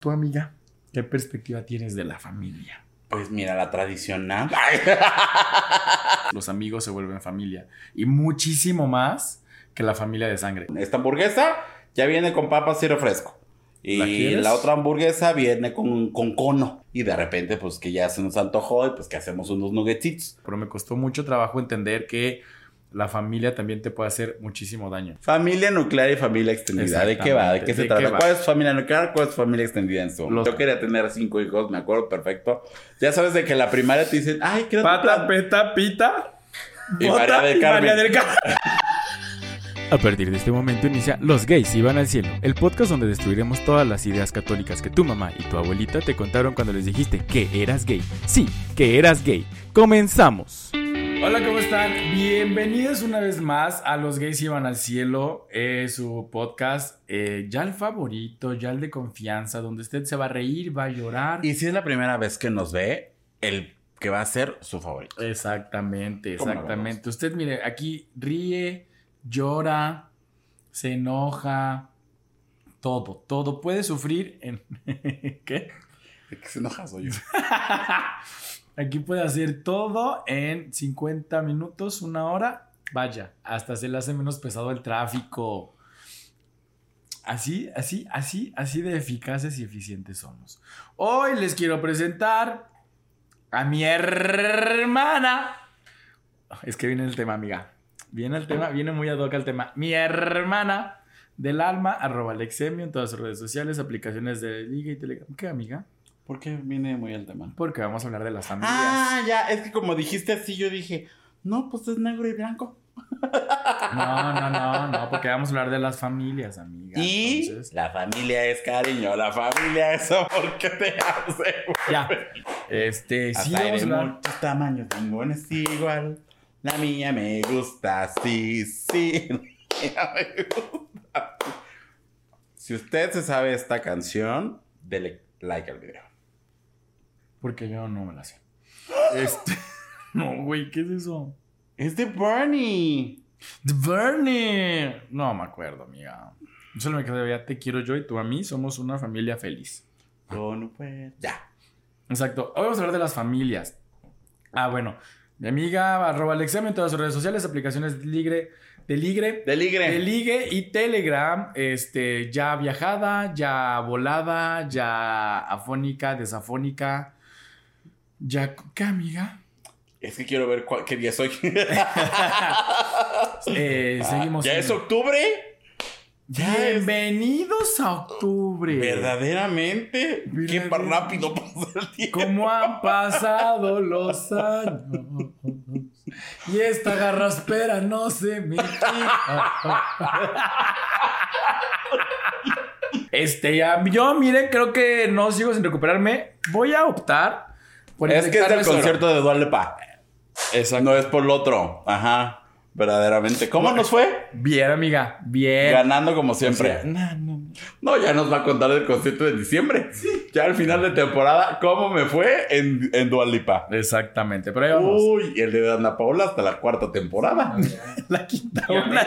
Tu amiga, ¿qué perspectiva tienes de la familia? Pues mira, la tradicional. Los amigos se vuelven familia. Y muchísimo más que la familia de sangre. Esta hamburguesa ya viene con papas y refresco. ¿La Y la otra hamburguesa viene con, con cono. Y de repente, pues que ya se nos antojó y pues que hacemos unos nuggetitos. Pero me costó mucho trabajo entender que la familia también te puede hacer muchísimo daño. Familia nuclear y familia extendida. ¿De qué va? ¿De qué se ¿De trata? qué? ¿Cuál es tu familia nuclear? ¿Cuál es tu familia extendida en su? Los- Yo quería tener cinco hijos, me acuerdo perfecto. Ya sabes de que en la primaria te dicen, ay, quiero Pata, peta, pita. Y bota María del y Carmen. María del Carmen. A partir de este momento inicia Los gays iban al cielo, el podcast donde destruiremos todas las ideas católicas que tu mamá y tu abuelita te contaron cuando les dijiste que eras gay. Sí, que eras gay. Comenzamos. Hola, ¿cómo están? Bienvenidos una vez más a Los Gays Iban al Cielo, eh, su podcast, eh, ya el favorito, ya el de confianza, donde usted se va a reír, va a llorar. Y si es la primera vez que nos ve, el que va a ser su favorito. Exactamente, ¿Cómo no, exactamente. Usted, mire, aquí ríe, llora, se enoja, todo, todo. Puede sufrir en... ¿Qué? ¿De qué se enoja soy yo? Aquí puede hacer todo en 50 minutos, una hora. Vaya, hasta se le hace menos pesado el tráfico. Así, así, así, así de eficaces y eficientes somos. Hoy les quiero presentar a mi hermana. Es que viene el tema, amiga. Viene el tema, viene muy ad hoc el tema. Mi hermana del alma, arroba Alexemio en todas sus redes sociales, aplicaciones de Liga y Telegram. ¿Qué, amiga? ¿Por qué viene muy el tema? Porque vamos a hablar de las familias. Ah, ya, es que como dijiste así, yo dije, no, pues es negro y blanco. No, no, no, no, porque vamos a hablar de las familias, amiga. y Entonces, la familia es cariño, la familia es amor que te hace. ya. Este, sí, Hasta hay vamos a hablar. muchos tamaños, ninguna es igual. La mía me gusta, sí, sí. La mía me gusta. Si usted se sabe esta canción, dele like al video. Porque yo no me la sé. Este. No, güey, ¿qué es eso? Es de Bernie. The Bernie. No me acuerdo, amiga. Solo me quedé, ya te quiero yo y tú a mí somos una familia feliz. Yo no puedo. Ya. Exacto. Hoy vamos a hablar de las familias. Ah, bueno. Mi amiga, arroba Alexem en todas sus redes sociales, aplicaciones de ligre, de ligre, De ligre. de ligue y Telegram, este, ya viajada, ya volada, ya afónica, desafónica. Ya, ¿qué amiga? Es que quiero ver cuál- qué día soy. Eh, seguimos. ¿Ya en- es octubre? Ya es- Bienvenidos a octubre. Verdaderamente. Qué rápido pasa el tiempo. ¿Cómo han pasado los años? Y esta garraspera no se me. Este, ya, yo, miren, creo que no sigo sin recuperarme. Voy a optar por Es que es suero. concierto de Dualepa. Exacto. No es por lo otro. Ajá. Verdaderamente. ¿Cómo nos fue? Bien, amiga, bien. Ganando como siempre. No, no, no. No, ya nos va a contar del concierto de diciembre. Ya al final de temporada, ¿cómo me fue en, en Dualipa? Exactamente, pero ahí vamos. Uy, el de Ana Paola hasta la cuarta temporada. La quinta ola.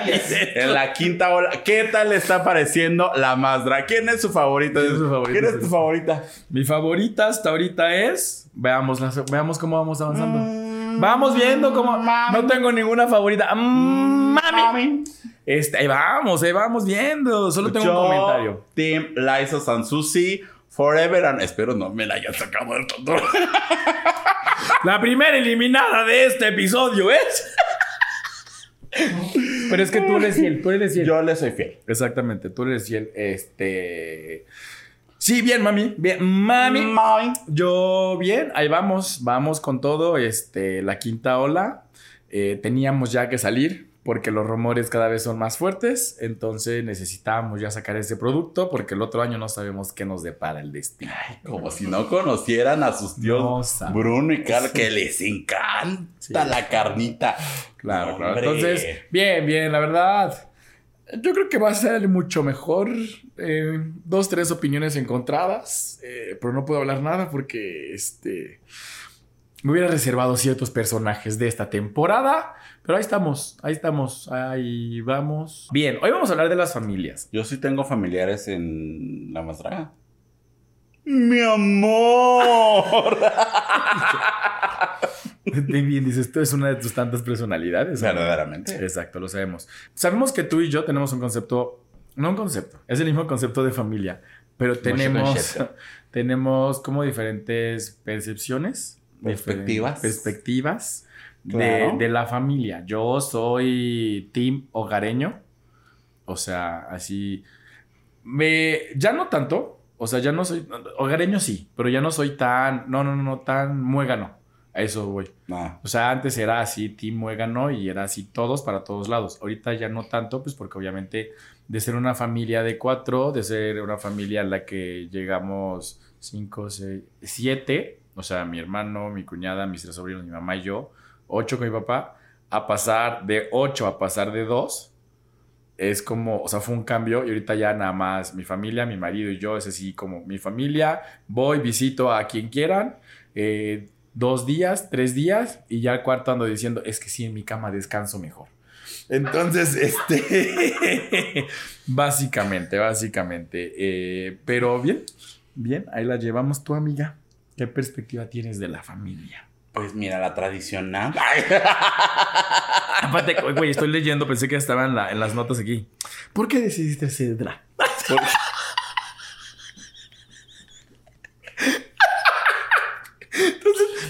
En la quinta ola. ¿Qué tal le está pareciendo la Masdra? ¿Quién es su favorita? ¿Quién es su favorita? ¿Quién es tu favorita? Mi favorita hasta ahorita es. Veamos, veamos cómo vamos avanzando. Mm, Vamos viendo cómo. mami. No tengo ninguna favorita. Mm, mami. Mami. Este, ahí vamos, ahí vamos viendo. Solo tengo Yo, un comentario. Team Liza Sansusi. Forever and... Espero no me la hayan sacado del tonto. La primera eliminada de este episodio es. Pero es que tú eres fiel, tú eres fiel. Yo le soy fiel. Exactamente, tú eres fiel. Este. Sí, bien, mami. Bien, mami. Mami. Yo bien, ahí vamos, vamos con todo. Este, la quinta ola. Eh, teníamos ya que salir porque los rumores cada vez son más fuertes. Entonces necesitábamos ya sacar ese producto porque el otro año no sabemos qué nos depara el destino. Como si no conocieran a sus tíos No. Bruno y Carl, que les encanta Sí. la carnita. Claro, claro. Entonces, bien, bien, la verdad. Yo creo que va a ser mucho mejor. Eh, dos, tres opiniones encontradas. eh, pero no puedo hablar nada porque este. Me hubiera reservado ciertos personajes de esta temporada. Pero ahí estamos, ahí estamos, ahí vamos. Bien, hoy vamos a hablar de las familias. Yo sí tengo familiares en la Masdraga. mi amor. Bien, dices, esto es una de tus tantas personalidades. ¿no? Verdaderamente. Exacto, lo sabemos. Sabemos que tú y yo tenemos un concepto, no un concepto, es el mismo concepto de familia, pero tenemos, tenemos como diferentes percepciones, Perspectivas. diferentes perspectivas de, de la familia. Yo soy team hogareño, o sea, así, me, ya no tanto, o sea, ya no soy, hogareño sí, pero ya no soy tan, no, no, no, no, tan muégano. A eso voy. No. O sea, antes era así, Team Muégano, y era así todos para todos lados. Ahorita ya no tanto, pues porque obviamente de ser una familia de cuatro, de ser una familia en la que llegamos cinco, seis, siete, o sea, mi hermano, mi cuñada, mis tres sobrinos, mi mamá y yo, ocho con mi papá, a pasar de ocho a pasar de dos, es como, o sea, fue un cambio y ahorita ya nada más mi familia, mi marido y yo, es así como mi familia, voy, visito a quien quieran, eh, dos días, tres días y ya al cuarto ando diciendo, es que sí, en mi cama descanso mejor. Entonces, este, básicamente, básicamente, eh, pero bien, bien, ahí la llevamos tu amiga. ¿Qué perspectiva tienes de la familia? Pues mira, la tradicional. Aparte, güey, estoy leyendo, pensé que estaba en, la- en las notas aquí. ¿Por qué decidiste ser drag?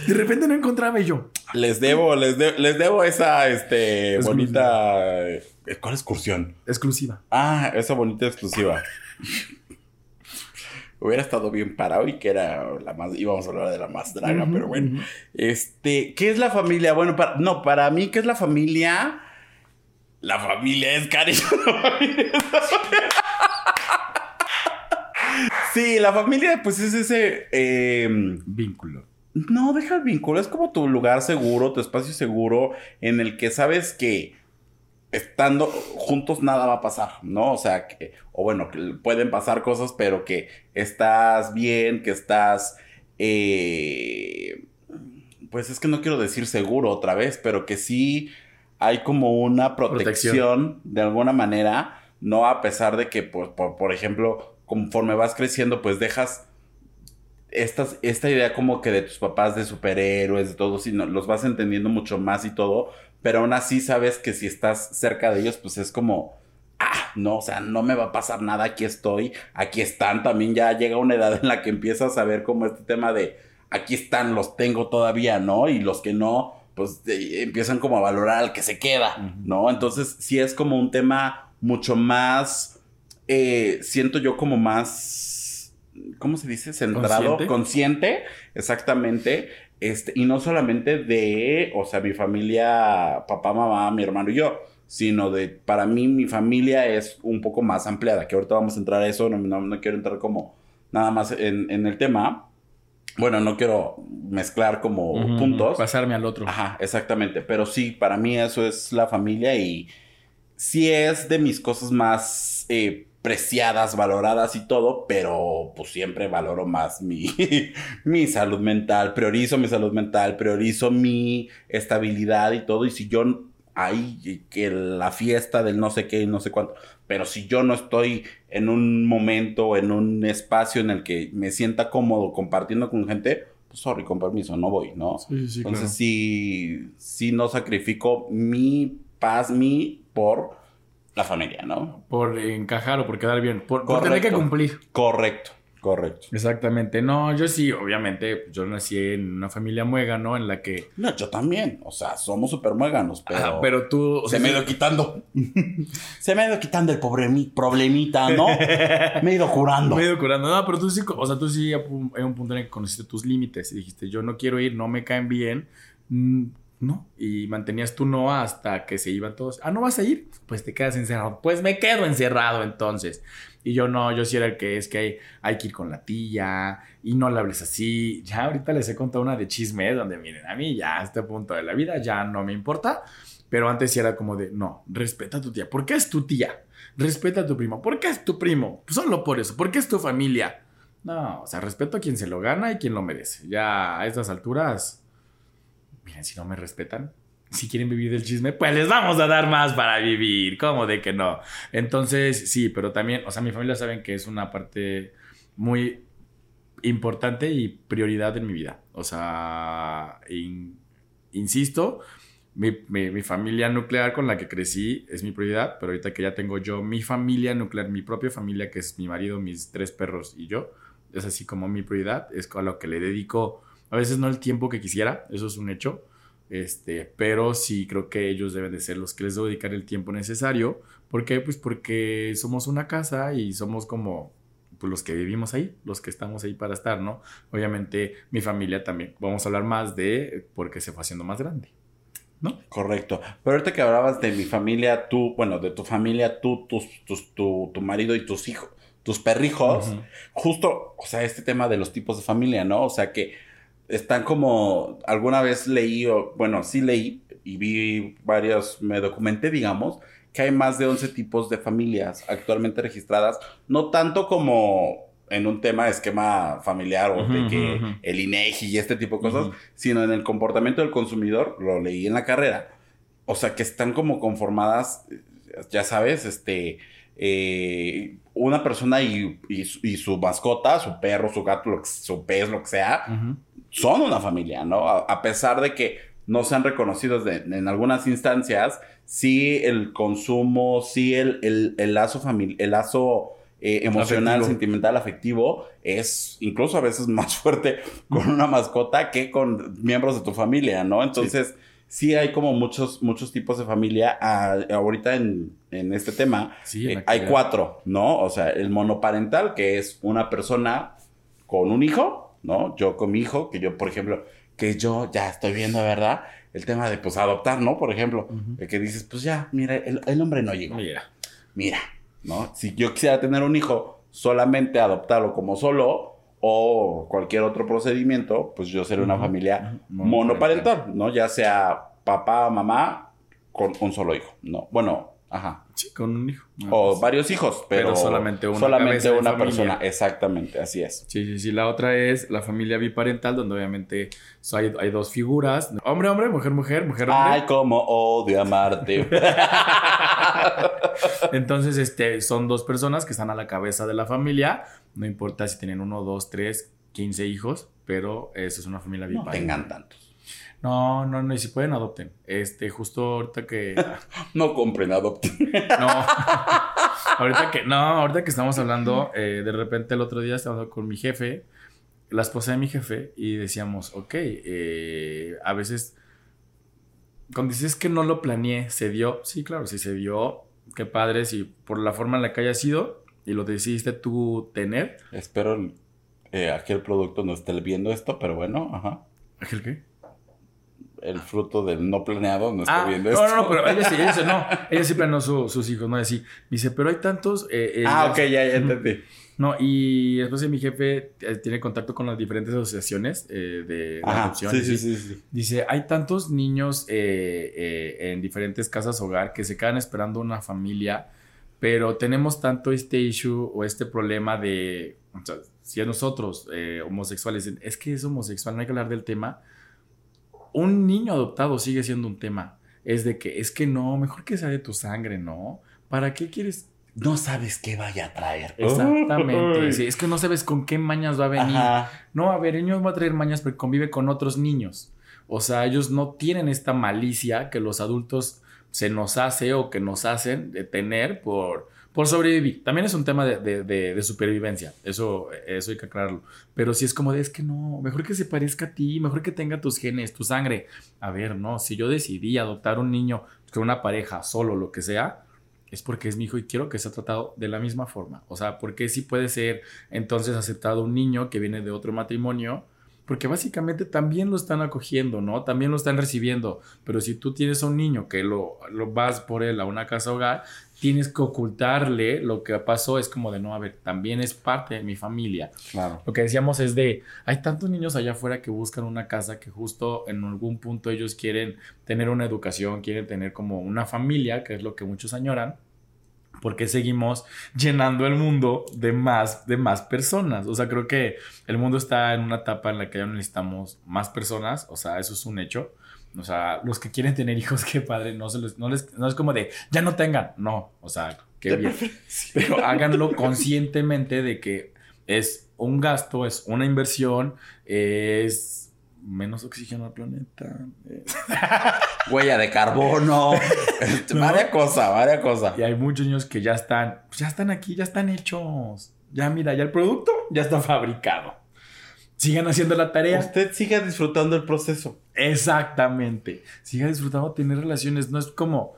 De repente no encontraba y yo. Les debo, les, de- les debo esa este, Exclusiva. bonita. eh, ¿Cuál excursión? Exclusiva. Ah, esa bonita exclusiva. Hubiera estado bien parado y que era la más. íbamos a hablar de la más draga, pero bueno. Este, ¿qué es la familia? Bueno, para, no, para mí, ¿qué es la familia? La familia es cariño. la familia es- Sí, la familia, pues es ese. eh, Vínculo. No, deja el vínculo. Es como tu lugar seguro, tu espacio seguro, en el que sabes que estando juntos nada va a pasar, ¿no? O sea, que, o bueno, que pueden pasar cosas, pero que estás bien, que estás, eh, pues es que no quiero decir seguro otra vez, pero que sí hay como una protección, Protección. de alguna manera, no a pesar de que, por, por ejemplo, conforme vas creciendo, pues dejas estas, esta idea como que de tus papás de superhéroes, de todo, sino los vas entendiendo mucho más y todo, pero aún así sabes que si estás cerca de ellos, pues es como, ah, no, o sea, no me va a pasar nada, aquí estoy, aquí están, también ya llega una edad en la que empiezas a ver como este tema de, aquí están, los tengo todavía, ¿no? Y los que no, pues eh, empiezan como a valorar al que se queda. ¿no? Entonces sí es como un tema mucho más, eh, siento yo como más, ¿cómo se dice? Centrado, Consciente. consciente, exactamente. Este, y no solamente de, o sea, mi familia, papá, mamá, mi hermano y yo, sino de, para mí, mi familia es un poco más ampliada, que ahorita vamos a entrar a eso, no, no- no quiero entrar como nada más en, en el tema. Bueno, no quiero mezclar como puntos. Pasarme al otro. Ajá, exactamente. Pero sí, para mí eso es la familia y sí es de mis cosas más eh, preciadas, valoradas y todo, pero pues siempre valoro más mi, mi salud mental, priorizo mi salud mental, priorizo mi estabilidad y todo. Y si yo hay que la fiesta del no sé qué y no sé cuánto, pero si yo no estoy en un momento, en un espacio en el que me sienta cómodo compartiendo con gente, pues sorry, con permiso, no voy, ¿no? Sí, sí, Entonces claro. sí, sí no sacrifico mi paz, mi por la familia, ¿no? Por encajar o por quedar bien. Por, por tener que cumplir. Correcto, correcto. Exactamente. No, yo sí, obviamente, yo nací en una familia muégano en la que. No, yo también, o sea, somos súper muéganos, pero, Ajá, pero tú. o se me ha ido quitando. se me ha ido quitando el pobre problemita, ¿no? me he ido curando. Me he ido curando. No, pero tú sí, o sea, tú sí hay un punto en el que conociste tus límites y dijiste, yo no quiero ir, no me caen bien. No. Y mantenías tu no hasta que se iban todos. Ah, ¿no vas a ir? Pues te quedas encerrado. Pues me quedo encerrado entonces. Y yo no, yo sí era el que es que hay, hay que ir con la tía y no le hables así. Ya ahorita les he contado una de chismes donde miren, a mí ya a este punto de la vida ya no me importa. Pero antes sí era como de, no, respeta a tu tía. ¿Por qué es tu tía? Respeta a tu primo. ¿Por qué es tu primo? Solo por eso. ¿Por qué es tu familia? No, o sea, respeto a quien se lo gana y quien lo merece. Ya a estas alturas, miren, si no me respetan, si quieren vivir del chisme, pues les vamos a dar más para vivir. ¿Cómo de que no? Entonces, sí, pero también, o sea, mi familia saben que es una parte muy importante y prioridad en mi vida. O sea, in- insisto, mi, mi- mi familia nuclear con la que crecí es mi prioridad, pero ahorita que ya tengo yo mi familia nuclear, mi propia familia, que es mi marido, mis tres perros y yo, es así como mi prioridad, es a lo que le dedico, a veces no el tiempo que quisiera, eso es un hecho, este, pero sí creo que ellos deben de ser los que les debo dedicar el tiempo necesario. ¿Por qué? Pues porque somos una casa y somos como pues, los que vivimos ahí, los que estamos ahí para estar, ¿no? Obviamente mi familia también, vamos a hablar más de por qué se fue haciendo más grande, ¿no? Correcto. Pero ahorita que hablabas de mi familia, tú, bueno, de tu familia, tú, tus, tus- tu, tu marido y tus hijos, tus perrijos, justo, o sea, este tema de los tipos de familia, ¿no? O sea, que están como, alguna vez leí, o, bueno, sí leí y vi varios, me documenté, digamos, que hay más de 11 tipos de familias actualmente registradas, no tanto como en un tema de esquema familiar o de que el INEGI y este tipo de cosas, sino en el comportamiento del consumidor, lo leí en la carrera, o sea, que están como conformadas, ya sabes, este, eh, una persona y, y su- y su mascota, su perro, su gato, lo que- su pez, lo que sea. Son una familia, ¿no? A, a pesar de que no sean reconocidos de- en algunas instancias, sí el consumo, sí el, el, el lazo familiar, el lazo eh, emocional, Afectivo. sentimental, afectivo, es incluso a veces más fuerte con una mascota que con miembros de tu familia, ¿no? Entonces, sí, hay como muchos, muchos tipos de familia. Ah, ahorita en, en este tema, Sí, en eh, hay cuatro, ¿no? O sea, el monoparental, que es una persona con un hijo, ¿no? Yo con mi hijo, que yo, por ejemplo, que yo ya estoy viendo, ¿verdad? El tema de, pues, adoptar, ¿no? Por ejemplo, de que dices, pues ya, mira, el, el hombre no llegó. Mira. Mira, ¿no? Si yo quisiera tener un hijo, solamente adoptarlo como solo o cualquier otro procedimiento, pues yo sería una familia monoparental, ¿no? Ya sea papá, mamá, con un solo hijo, ¿no? Bueno, ajá. Sí, con un hijo. O varios hijos, pero, Pero solamente una solamente una persona. Exactamente, así es. Sí, sí, sí. La otra es la familia biparental, donde obviamente hay, hay dos figuras. Hombre, hombre, mujer, mujer, mujer, hombre. Ay, cómo odio amarte. Entonces, este, son dos personas que están a la cabeza de la familia. No importa si tienen uno, dos, tres, quince hijos, pero eso es una familia no biparental. tengan tantos. No, no, no, y si pueden, adopten. Este, justo ahorita que. No compren, adopten. No. ahorita que. No, ahorita que estamos hablando, eh, de repente el otro día estaba hablando con mi jefe, la esposa de mi jefe, y decíamos, ok, eh, a veces. Cuando dices que no lo planeé, se dio. Sí, claro, sí se dio. Qué padre, si por la forma en la que haya sido y lo decidiste tú tener. Espero eh, aquel producto no esté viendo esto, pero bueno, ajá. ¿El qué? El fruto del no planeado no está Ah, viendo no, esto. no, no, pero ella sí, ella sí, no. Ella sí planeó su- sus hijos, ¿no? Así. Dice, pero hay tantos. eh, eh, Ah, ok, ya, ya entendí. No, y después de mi jefe eh, tiene contacto con las diferentes asociaciones eh, de Ajá, adopción. sí, sí, sí. sí. Dice, hay tantos niños eh, eh, en diferentes casas hogar que se quedan esperando una familia, pero tenemos tanto este issue o este problema de, o sea, si a nosotros eh, homosexuales, dicen, es que es homosexual, no hay que hablar del tema, un niño adoptado sigue siendo un tema. Es de que, es que no, mejor que sea de tu sangre, ¿no? ¿Para qué quieres No sabes qué vaya a traer. Exactamente. Sí, es que no sabes con qué mañas va a venir. Ajá. No, a ver, el niño va a traer mañas porque convive con otros niños. O sea, ellos no tienen esta malicia que los adultos se nos hace o que nos hacen de tener por, por sobrevivir. También es un tema de, de- de- supervivencia. Eso, eso hay que aclararlo. Pero si es como de, es que no, mejor que se parezca a ti, mejor que tenga tus genes, tu sangre. A ver, no, si yo decidí adoptar un niño con una pareja, solo lo que sea, es porque es mi hijo y quiero que sea tratado de la misma forma. O sea, porque sí puede ser entonces aceptado un niño que viene de otro matrimonio, porque básicamente también lo están acogiendo, ¿no? También lo están recibiendo. Pero si tú tienes a un niño que lo, lo vas por él a una casa hogar, tienes que ocultarle lo que pasó. Es como de, no, a ver, también es parte de mi familia. Claro. Lo que decíamos es de, hay tantos niños allá afuera que buscan una casa que justo en algún punto ellos quieren tener una educación, quieren tener como una familia, que es lo que muchos añoran. Porque seguimos llenando el mundo de más, de más personas. O sea, creo que el mundo está en una etapa en la que ya necesitamos más personas. O sea, eso es un hecho. O sea, los que quieren tener hijos, qué padre. No, se les, no, les, no es como de, ya no tengan. No, o sea, qué bien. Pero háganlo conscientemente de que es un gasto, es una inversión, es menos oxígeno al planeta. eh, Huella de carbono. este, Varias cosas, varias cosas. Y hay muchos niños que ya están, pues ya están aquí, ya están hechos. Ya mira, ya el producto ya está fabricado. Sigan haciendo la tarea. Usted siga disfrutando el proceso. Exactamente. Siga disfrutando tener relaciones. No es como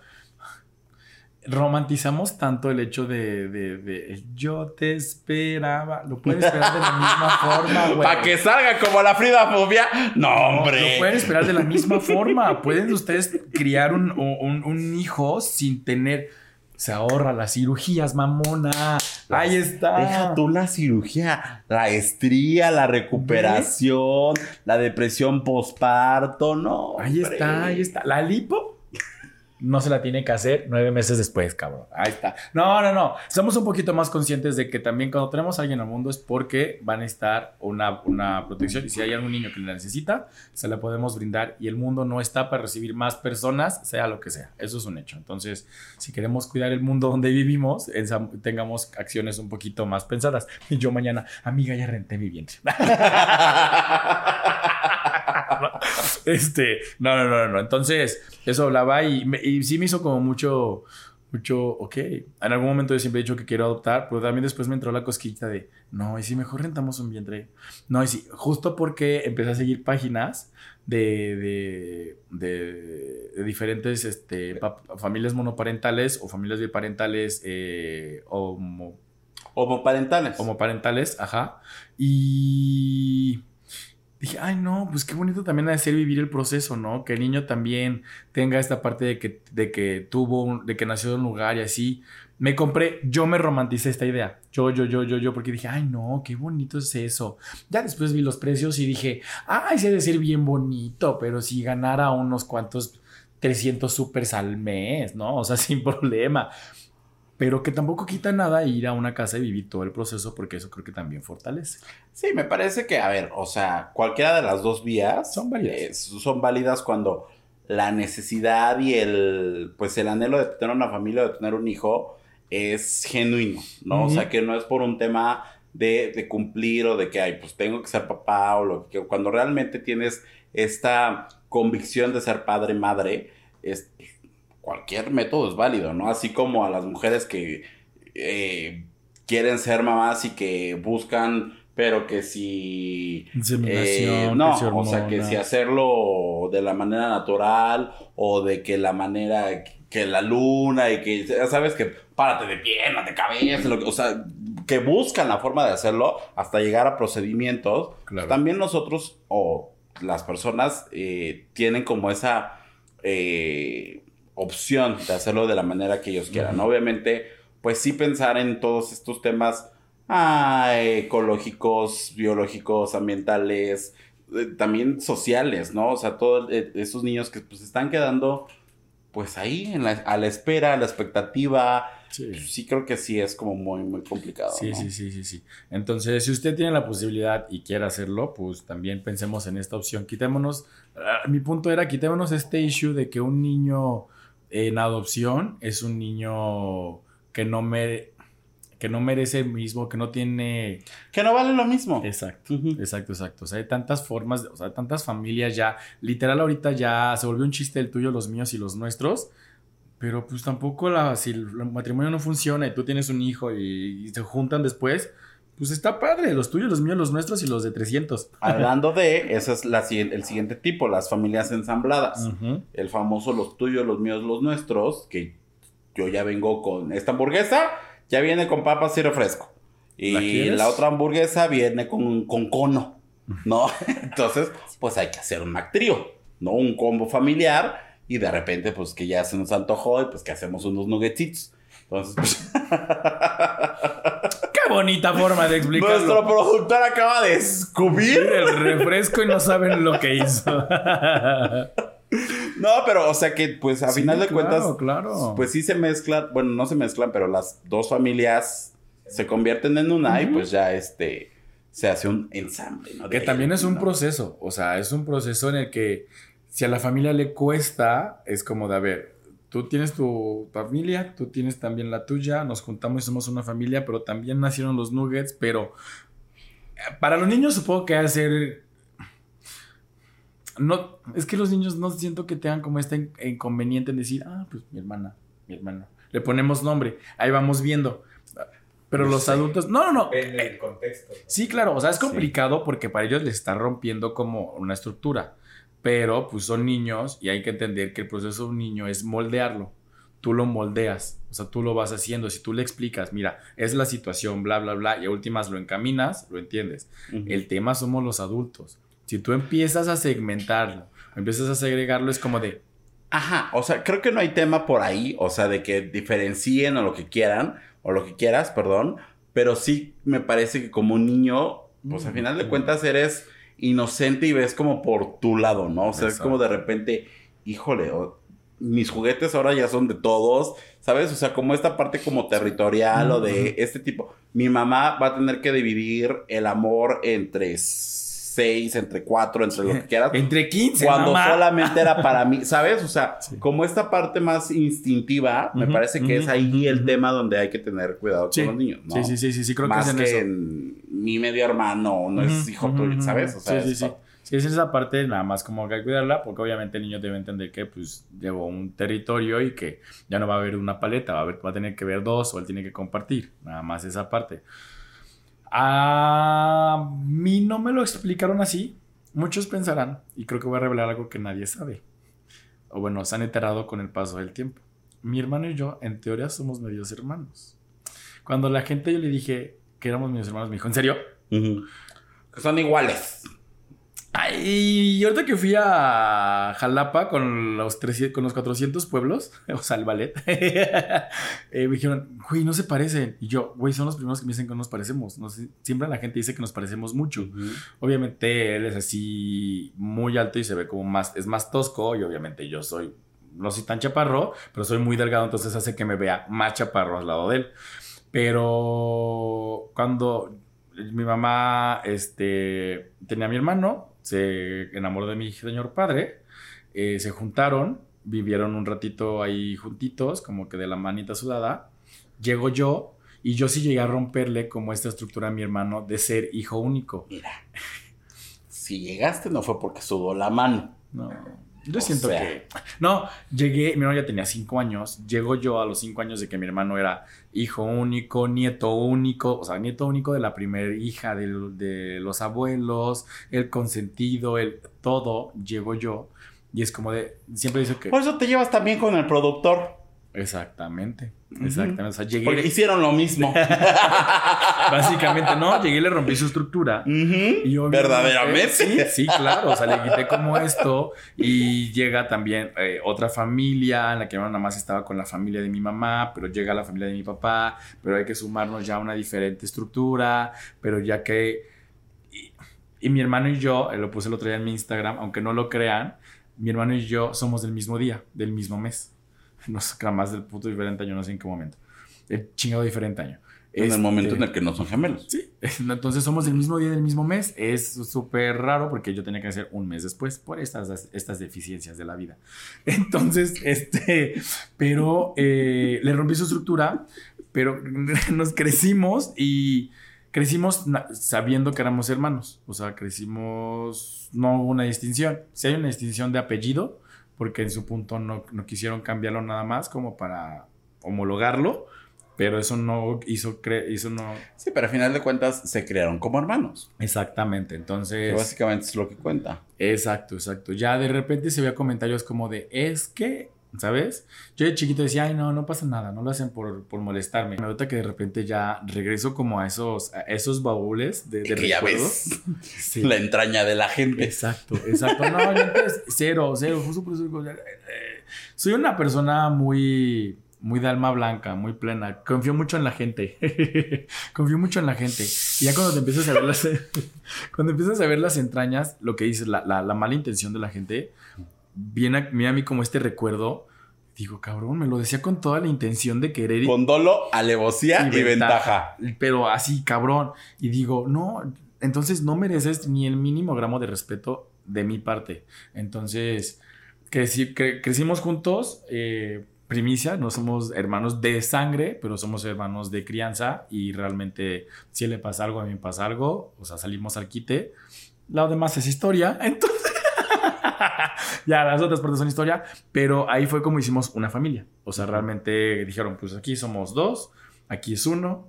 romantizamos tanto el hecho de, de- de yo te esperaba. Lo pueden esperar de la misma forma, güey. Para que salga como la Frida Fobia. No, No, hombre. Lo pueden esperar de la misma forma. Pueden ustedes criar un, un- un hijo sin tener. Se ahorra las cirugías, mamona. Ahí está. Deja tú la cirugía, la estría, la recuperación, la depresión posparto, no. Ahí hombre. está, ahí está. La lipo no se la tiene que hacer nueve meses después, cabrón. Ahí está. No, no, no. Estamos un poquito más conscientes de que también cuando tenemos a alguien al mundo es porque van a estar una, una protección y si hay algún niño que la necesita, se la podemos brindar y el mundo no está para recibir más personas, sea lo que sea. Eso es un hecho. Entonces, si queremos cuidar el mundo donde vivimos, tengamos acciones un poquito más pensadas. Y yo mañana, amiga, ya renté mi vientre. Este, no, no, no, no. Entonces, eso hablaba y, me- y sí me hizo como mucho, mucho, ok. En algún momento yo siempre he dicho que quiero adoptar, pero también después me entró la cosquillita de, no, y si mejor rentamos un vientre. No, y si, justo porque empecé a seguir páginas de, de, de, de diferentes este, familias monoparentales o familias biparentales eh, homo- Homoparentales. homoparentales, ajá. Y dije, ay, no, pues qué bonito también ha de ser vivir el proceso, ¿no? Que el niño también tenga esta parte de que, de que tuvo, un- de que nació de un lugar y así. Me compré, yo me romanticé esta idea. Yo, yo, yo, yo, yo, porque dije, ay, no, qué bonito es eso. Ya después vi los precios y dije, ay, se ha de ser bien bonito, pero si ganara unos cuantos 300 supers al mes, ¿no? O sea, sin problema. Pero que tampoco quita nada ir a una casa y vivir todo el proceso, porque eso creo que también fortalece. Sí, me parece que, a ver, o sea, cualquiera de las dos vías Son válidas. eh, son válidas cuando la necesidad y el, pues el anhelo de tener una familia, de tener un hijo, es genuino, ¿no? O sea, que no es por un tema de, de cumplir o de que, ay, pues tengo que ser papá o lo que, cuando realmente tienes esta convicción de ser padre, madre, es, cualquier método es válido, ¿no? Así como a las mujeres que eh, quieren ser mamás y que buscan, pero que si... Eh, no, o sea, que si hacerlo de la manera natural o de que la manera que la luna y que ya sabes que párate de pierna, de cabeza, lo que- o sea, que buscan la forma de hacerlo hasta llegar a procedimientos. Claro. También nosotros o las personas eh, tienen como esa eh, opción de hacerlo de la manera que ellos quieran. Ujú. Obviamente, pues sí pensar en todos estos temas ah, ecológicos, biológicos, ambientales, eh, también sociales, ¿no? O sea, todos eh, esos niños que pues están quedando pues ahí en la- a la espera, a la expectativa. Sí. Sí creo que sí es como muy, muy complicado. Sí, ¿no? sí, sí, sí, sí. Entonces, si usted tiene la posibilidad y quiere hacerlo, pues también pensemos en esta opción. Quitémonos, ah, mi punto era, quitémonos este issue de que un niño en adopción es un niño que no, mere- que no merece el mismo, que no tiene... Que no vale lo mismo. Exacto. Ujú. Exacto, exacto. O sea, hay tantas formas, o sea, tantas familias ya, literal ahorita ya se volvió un chiste el tuyo, los míos y los nuestros, pero pues tampoco la, si el matrimonio no funciona y tú tienes un hijo y, y se juntan después, pues está padre, los tuyos, los míos, los nuestros y los de 300. Hablando de, ese es la, el siguiente tipo, las familias ensambladas. El famoso los tuyos, los míos, los nuestros, que yo ya vengo con esta hamburguesa, ya viene con papas y refresco. ¿La Y quieres? la otra hamburguesa viene con, con cono, ¿no? Entonces, pues hay que hacer un McTrío, ¿no? Un combo familiar y de repente, pues que ya se nos antojó y pues que hacemos unos nuggetitos. Entonces, pues, Qué bonita forma de explicarlo. nuestro productor acaba de descubrir el refresco y no saben lo que hizo. No, pero o sea que pues a Sí, final de claro, cuentas, claro. pues sí se mezclan, bueno, no se mezclan, pero las dos familias se convierten en una y pues ya este se hace un ensamble, ¿no? Que también es un proceso, o sea, es un proceso en el que si a la familia le cuesta, es como de, a ver, tú tienes tu familia, tú tienes también la tuya, nos juntamos y somos una familia, pero también nacieron los nuggets, pero Para los niños supongo que va a ser... No, es que los niños no siento que tengan como este in- inconveniente en decir, ah, pues mi hermana, mi hermano. Le ponemos nombre, ahí vamos viendo. Pero No los sé. adultos, no, no, no. Depende Eh, del contexto. ¿no? Sí, claro, o sea, es Sí. complicado porque para ellos les está rompiendo como una estructura, pero pues son niños y hay que entender que el proceso de un niño es moldearlo. Tú lo moldeas, o sea, tú lo vas haciendo. Si tú le explicas, mira, es la situación, bla, bla, bla, y a últimas lo encaminas, lo entiendes. El tema somos los adultos. Si tú empiezas a segmentarlo, empiezas a segregarlo, es como de, Ajá, o sea, creo que no hay tema por ahí, o sea, de que diferencien o lo que quieran, o lo que quieras, perdón, pero sí me parece que como niño, pues al final de cuentas eres inocente y ves como por tu lado, ¿no? O sea, es como de repente, híjole, mis juguetes ahora ya son de todos, ¿sabes? O sea, como esta parte como territorial o de este tipo. Mi mamá va a tener que dividir el amor entre seis, entre cuatro, entre lo que quieras. entre 15, Cuando mamá. solamente era para mí, ¿sabes? O sea, Sí. como esta parte más instintiva, me Ujú, parece que es ujú, ahí el ujú. tema donde hay que tener cuidado Sí. con los niños, ¿no? Sí, sí, sí, sí, sí, creo más que es que, en eso. en mi medio hermano, no es hijo tuyo. ¿sabes? O sea, sí, sí, es sí. Sí, es esa parte nada más como que hay que cuidarla, porque obviamente el niño debe entender que pues llevó un territorio y que ya no va a haber una paleta, va a, haber, va a tener que ver dos o él tiene que compartir, nada más esa parte. A mí no me lo explicaron así, muchos pensarán, y creo que voy a revelar algo que nadie sabe, o bueno, se han enterado con el paso del tiempo. Mi hermano y yo, en teoría, somos medios hermanos. Cuando la gente yo le dije que éramos medios hermanos, me dijo, ¿en serio? Que son iguales. Ay, y ahorita que fui a Jalapa con los, 300 con los 400 pueblos, o sea, el ballet, eh, me dijeron, güey, no se parecen. Y yo, güey, son los primeros que me dicen que no nos parecemos. No sé, siempre la gente dice que nos parecemos mucho. Obviamente él es así muy alto y se ve como más, es más tosco y obviamente yo soy, no soy tan chaparro, pero soy muy delgado, entonces hace que me vea más chaparro al lado de él. Pero cuando mi mamá este, tenía a mi hermano, se enamoró de mi señor padre, eh, se juntaron, vivieron un ratito ahí juntitos, como que de la manita sudada. Llego yo y yo sí llegué a romperle como esta estructura a mi hermano de ser hijo único. Mira, si llegaste no fue porque sudó la mano. No, yo O siento sea. que... No, llegué, mi hermano ya tenía cinco años, llego yo a los cinco años de que mi hermano era hijo único, nieto único, o sea, nieto único de la primera hija de, de los abuelos, el consentido, el todo, llego yo. Y es como de, siempre dice que... Por eso te llevas también con el productor. Exactamente, exactamente. O sea, llegué... Porque hicieron lo mismo. Básicamente, ¿no? Llegué y le rompí su estructura. Y obviamente- Verdaderamente. Sí, sí, claro. O sea, le quité como esto. Y llega también eh, otra familia en la que nada más estaba con la familia de mi mamá, pero llega la familia de mi papá, pero hay que sumarnos ya a una diferente estructura. Pero ya que. Y, y mi hermano y yo, eh, lo puse el otro día en mi Instagram, aunque no lo crean, mi hermano y yo somos del mismo día, del mismo mes. No sé, más del puto diferente año, no sé en qué momento. El chingado diferente año. En el Este- momento en el que no son gemelos. Sí, entonces somos del mismo día del mismo mes. Es súper raro porque yo tenía que hacer un mes después por estas, estas deficiencias de la vida. Entonces, este, pero eh, le rompí su estructura, pero nos crecimos y crecimos sabiendo que éramos hermanos. O sea, crecimos, no hubo una distinción. Si hay una distinción de apellido, porque en su punto no, no quisieron cambiarlo nada más como para homologarlo. Pero eso no hizo, cre- hizo no, Sí, pero al final de cuentas se crearon como hermanos. Exactamente, Que entonces... básicamente es lo que cuenta. Exacto, exacto. Ya de repente se veía comentarios como de, es que, ¿sabes? Yo de chiquito decía, ay, no, no pasa nada, no lo hacen por, por molestarme. Me nota que de repente ya regreso como a esos, a esos baúles de, de que ya recuerdos. ves Sí. la entraña de la gente. Exacto, exacto. No, yo antes, cero, cero. Justo por eso digo, eh, eh, soy una persona muy, muy de alma blanca, muy plena. Confío mucho en la gente. Confío mucho en la gente. Y ya cuando te empiezas a ver las, cuando empiezas a ver las entrañas, lo que dices, la, la, la mala intención de la gente, viene a, viene a mí como este recuerdo. Digo, cabrón, me lo decía con toda la intención de querer y- Con dolo, alevosía y, ventaja. pero así, cabrón. Y digo, no, entonces no mereces ni el mínimo gramo de respeto de mi parte. Entonces, creci- cre- crecimos juntos, eh, primicia, no somos hermanos de sangre, pero somos hermanos de crianza y realmente si le pasa algo, a mí me pasa algo, o sea, salimos al quite. Lo demás es historia, entonces... ya, las otras partes son historia, pero ahí fue como hicimos una familia. O sea, realmente dijeron, pues aquí somos dos, aquí es uno,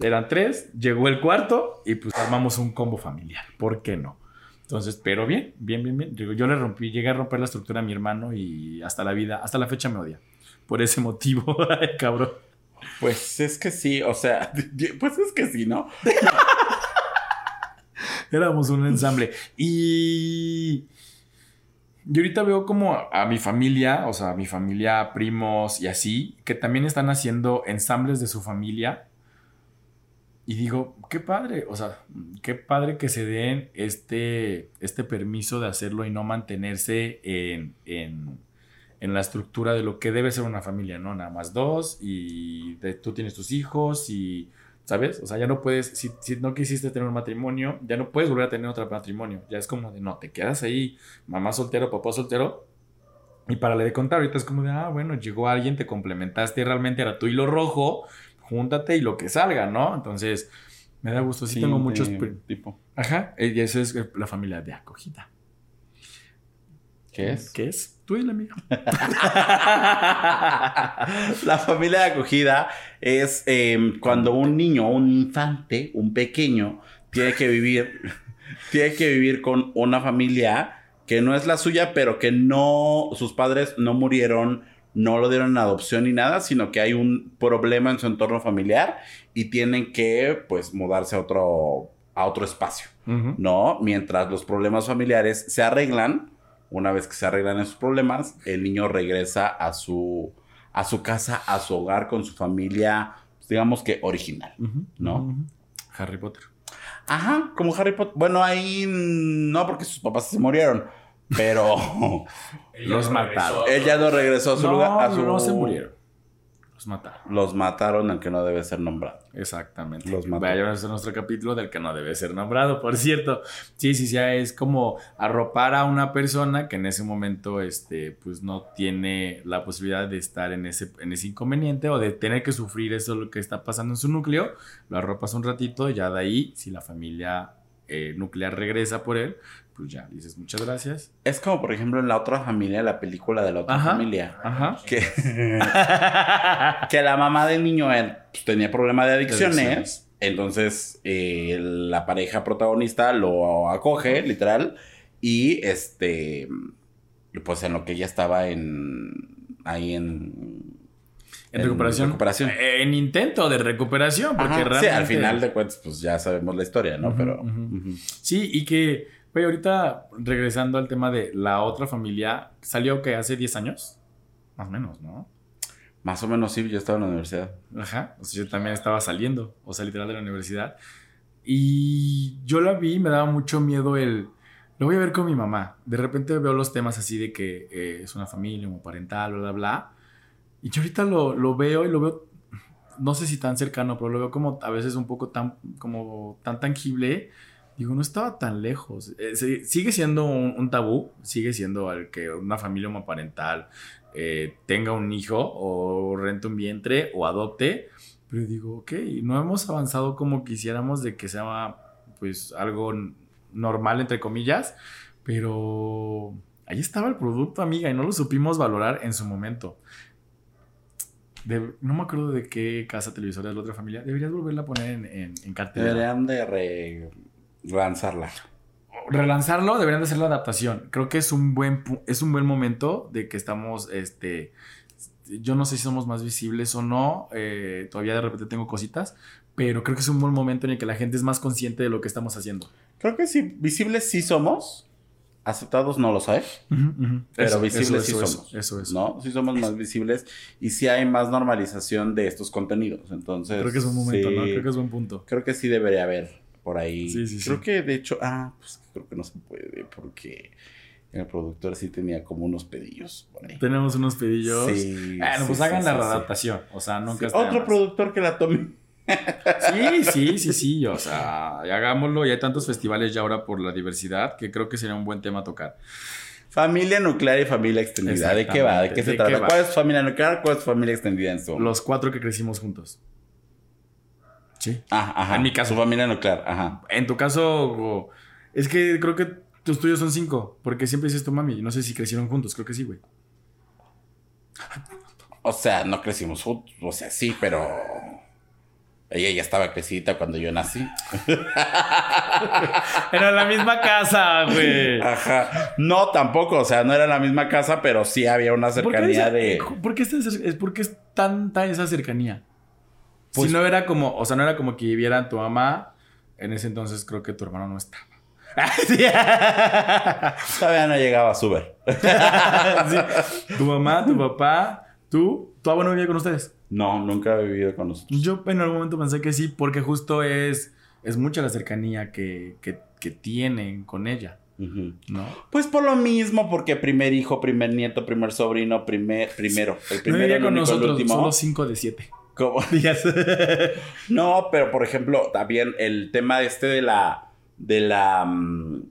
eran tres, llegó el cuarto y pues armamos un combo familiar. ¿Por qué no? Entonces, pero bien, bien, bien, bien. Yo, yo le rompí, llegué a romper la estructura a mi hermano y hasta la vida, hasta la fecha me odia. Por ese motivo, cabrón. Pues es que sí, o sea, pues es que sí, ¿no? Éramos un ensamble. Y yo ahorita veo como a mi familia, o sea, a mi familia, primos y así, que también están haciendo ensambles de su familia. Y digo, qué padre, o sea, qué padre que se den este, este permiso de hacerlo y no mantenerse en, en, en la estructura de lo que debe ser una familia, ¿no? Nada más dos y de- tú tienes tus hijos y, ¿sabes? O sea, ya no puedes, si, si no quisiste tener un matrimonio, ya no puedes volver a tener otro matrimonio. Ya es como de, no, te quedas ahí, mamá soltero, papá soltero. Y para le de contar, ahorita es como de, ah, bueno, llegó alguien, te complementaste, realmente era tu hilo rojo, júntate y lo que salga, ¿no? Entonces, me da gusto, sí, tengo muchos... tipo. Ajá, y esa es la familia de acogida. ¿Qué es? ¿Qué es? Tú dile, amigo. La familia de acogida es eh, cuando un niño, un infante, un pequeño, tiene que vivir, tiene que vivir con una familia que no es la suya, pero que no, sus padres no murieron, no lo dieron en adopción ni nada, sino que hay un problema en su entorno familiar y tienen que, pues, mudarse a otro, a otro espacio. ¿no? Mientras los problemas familiares se arreglan, una vez que se arreglan esos problemas, el niño regresa a su, a su casa, a su hogar con su familia, digamos que original. ¿No? Harry Potter. Ajá, como Harry Potter. Bueno, ahí no, porque sus papás se murieron, pero Los mataron. él ya no regresó a su no, lugar. A su... no se murieron. Los mataron. Los mataron al que no debe ser nombrado. Exactamente. Los mató. Vaya a ser nuestro capítulo del que no debe ser nombrado, por cierto. Sí, sí, sí, es como arropar a una persona que en ese momento, este, pues no tiene la posibilidad de estar en ese, en ese inconveniente o de tener que sufrir eso lo que está pasando en su núcleo. Lo arropas un ratito, ya de ahí, si la familia eh, nuclear regresa por él, pues ya dices muchas gracias. Es como, por ejemplo, en la otra familia, la película de la otra Ajá. familia. Ajá. Que, que la mamá del niño él, pues, tenía problema de adicciones. adicciones. Entonces, eh, la pareja protagonista lo acoge, literal. Y este. Pues en lo que ella estaba en. Ahí en. En recuperación. recuperación. Eh, En intento de recuperación, porque Ajá, realmente. Sí, al final de cuentas, pues ya sabemos la historia, ¿no? Pero. Sí, y que, güey, ahorita regresando al tema de la otra familia, salió que hace 10 años, más o menos, ¿no? Más o menos sí, yo estaba en la universidad. Ajá, o sea, yo también estaba saliendo, o sea, literal de la universidad. Y yo la vi y me daba mucho miedo el... Lo voy a ver con mi mamá. De repente veo los temas así de que eh, es una familia, homoparental, bla, bla, bla. Y yo ahorita lo, lo veo y lo veo, no sé si tan cercano, pero lo veo como a veces un poco tan, como tan tangible. Digo, no estaba tan lejos. Eh, sigue siendo un, tabú, sigue siendo el que una familia homoparental eh, tenga un hijo o rente un vientre o adopte. Pero digo, ok, no hemos avanzado como quisiéramos de que sea pues algo normal, entre comillas, pero ahí estaba el producto, amiga, y no lo supimos valorar en su momento. De- no me acuerdo de qué casa televisora es la otra familia. Deberías volverla a poner en, en, en cartelera. Deberían de re- lanzarla. relanzarlo, deberían de hacer la adaptación. Creo que es un buen, es un buen momento de que estamos, este, yo no sé si somos más visibles o no, eh, todavía de repente tengo cositas, pero creo que es un buen momento en el que la gente es más consciente de lo que estamos haciendo. Creo que sí, visibles sí somos. Aceptados no lo sé. Pero Eso, visibles eso, sí eso, somos. Eso, eso. ¿No? Sí somos más visibles y sí hay más normalización de estos contenidos. Entonces. Creo que es un momento, sí, ¿no? Creo que es buen punto. creo que sí debería haber por ahí. Sí, sí, creo sí. que de hecho. Ah, pues creo que no se puede porque el productor sí tenía como unos pedillos por ahí. Tenemos unos pedillos. Sí, Bueno, sí, pues hagan la sí. readaptación. O sea, nunca Otro productor que la tome. Sí, sí, sí, sí. O sea, hagámoslo. Y hay tantos festivales ya ahora por la diversidad que creo que sería un buen tema tocar. Familia nuclear y familia extendida. ¿De qué va? ¿De qué se ¿De trata? qué? ¿Cuál es familia nuclear? ¿Cuál es familia extendida en su? Los cuatro que crecimos juntos. Sí. Ah, ajá. En mi caso. Familia nuclear, ajá. En tu caso, es que creo que tus tuyos son cinco, porque siempre dices tu mami. No sé si crecieron juntos, creo que sí, güey. O sea, no crecimos juntos. O sea, sí, pero. Ella ya estaba crecida cuando yo nací. Era la misma casa, güey. Ajá. No, tampoco. O sea, no era la misma casa, pero sí había una ¿Por qué, cercanía esa- de. ¿por qué esta por qué es tanta esa cercanía? Pues- si no era como, o sea, no era como que vivieran tu mamá, en ese entonces creo que tu hermano no estaba. Sí. Todavía no llegaba a Uber. Sí. Tu mamá, tu papá, tú, tu abuelo vivía con ustedes. No, nunca he vivido con nosotros. Yo en algún momento pensé que sí, porque justo es, es mucha la cercanía que, que, que tienen con ella. ¿no? Pues por lo mismo, porque primer hijo, primer nieto, primer sobrino, primer, primero. El No primero, vivía el con único, el nosotros, último. solo cinco de siete ¿Cómo? días. No, pero por ejemplo, también el tema este de la. de la. mm,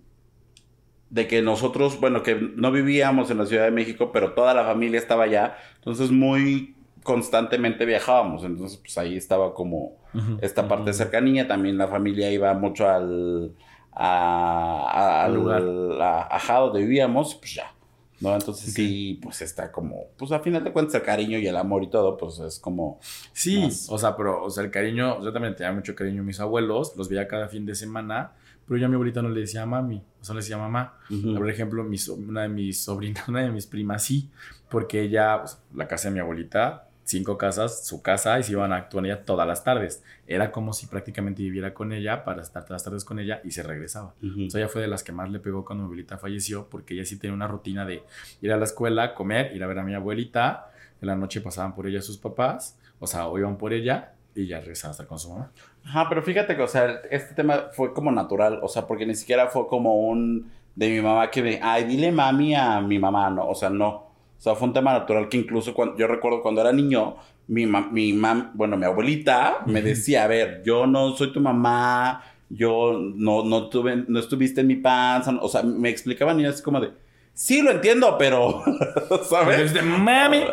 de que nosotros, bueno, que no vivíamos en la Ciudad de México, pero toda la familia estaba allá. Entonces, muy constantemente viajábamos. Entonces, pues ahí estaba como esta parte de cercanía. También la familia iba mucho al. a- al lugar. a- ajá, donde vivíamos, pues ya. ¿No? Entonces sí, pues está como, pues a final de cuentas el cariño y el amor y todo, pues es como, Sí, Más. o sea, pero, o sea, el cariño, yo también tenía mucho cariño a mis abuelos, los veía cada fin de semana, pero yo a mi abuelita no le decía mami, o sea, le decía mamá. Por ejemplo, mi so- una de mis sobrinas, una de mis primas sí, porque ella, pues, la casa de mi abuelita, cinco casas, su casa, y se iban a actuar ella todas las tardes. Era como si prácticamente viviera con ella para estar todas las tardes con ella y se regresaba. O sea, ella fue de las que más le pegó cuando mi abuelita falleció, porque ella sí tenía una rutina de ir a la escuela, comer, ir a ver a mi abuelita. En la noche pasaban por ella sus papás, o sea, o iban por ella y ya regresaban a estar con su mamá. Ajá, pero fíjate que, o sea, este tema fue como natural, o sea, porque ni siquiera fue como un de mi mamá que me, ay, dile mami a mi mamá, no, o sea, no. O sea, fue un tema natural que incluso cuando, yo recuerdo cuando era niño, mi mam, mi mam, bueno, mi abuelita me decía, a ver, yo no soy tu mamá, yo no, no tuve, no estuviste en mi panza, o sea, me explicaban y así como de, sí lo entiendo, pero, ¿sabes? Mami.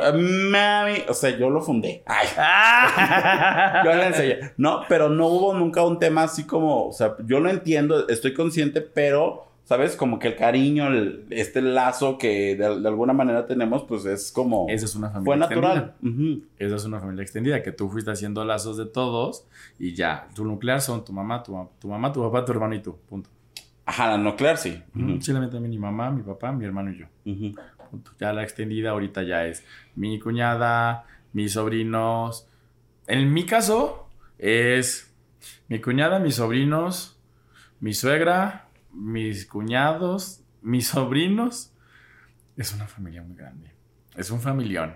Mami, o sea, yo lo fundé. Ay. Ah. Yo le enseñé. No, pero no hubo nunca un tema así como, o sea, yo lo entiendo, estoy consciente, pero, ¿sabes? Como que el cariño, el- este lazo que de, de alguna manera tenemos, pues es como... Esa es una familia fue natural. Esa es una familia extendida, que tú fuiste haciendo lazos de todos y ya. Tu nuclear son tu mamá, tu, tu mamá, tu papá, tu hermano y tú. Punto. Ajá, la nuclear sí. Ujú. Sí, la mía también mi mamá, mi papá, mi hermano y yo. Punto. Ya la extendida ahorita ya es mi cuñada, mis sobrinos. En mi caso es mi cuñada, mis sobrinos, mi suegra, mis cuñados, mis sobrinos. Es una familia muy grande. Es un familión.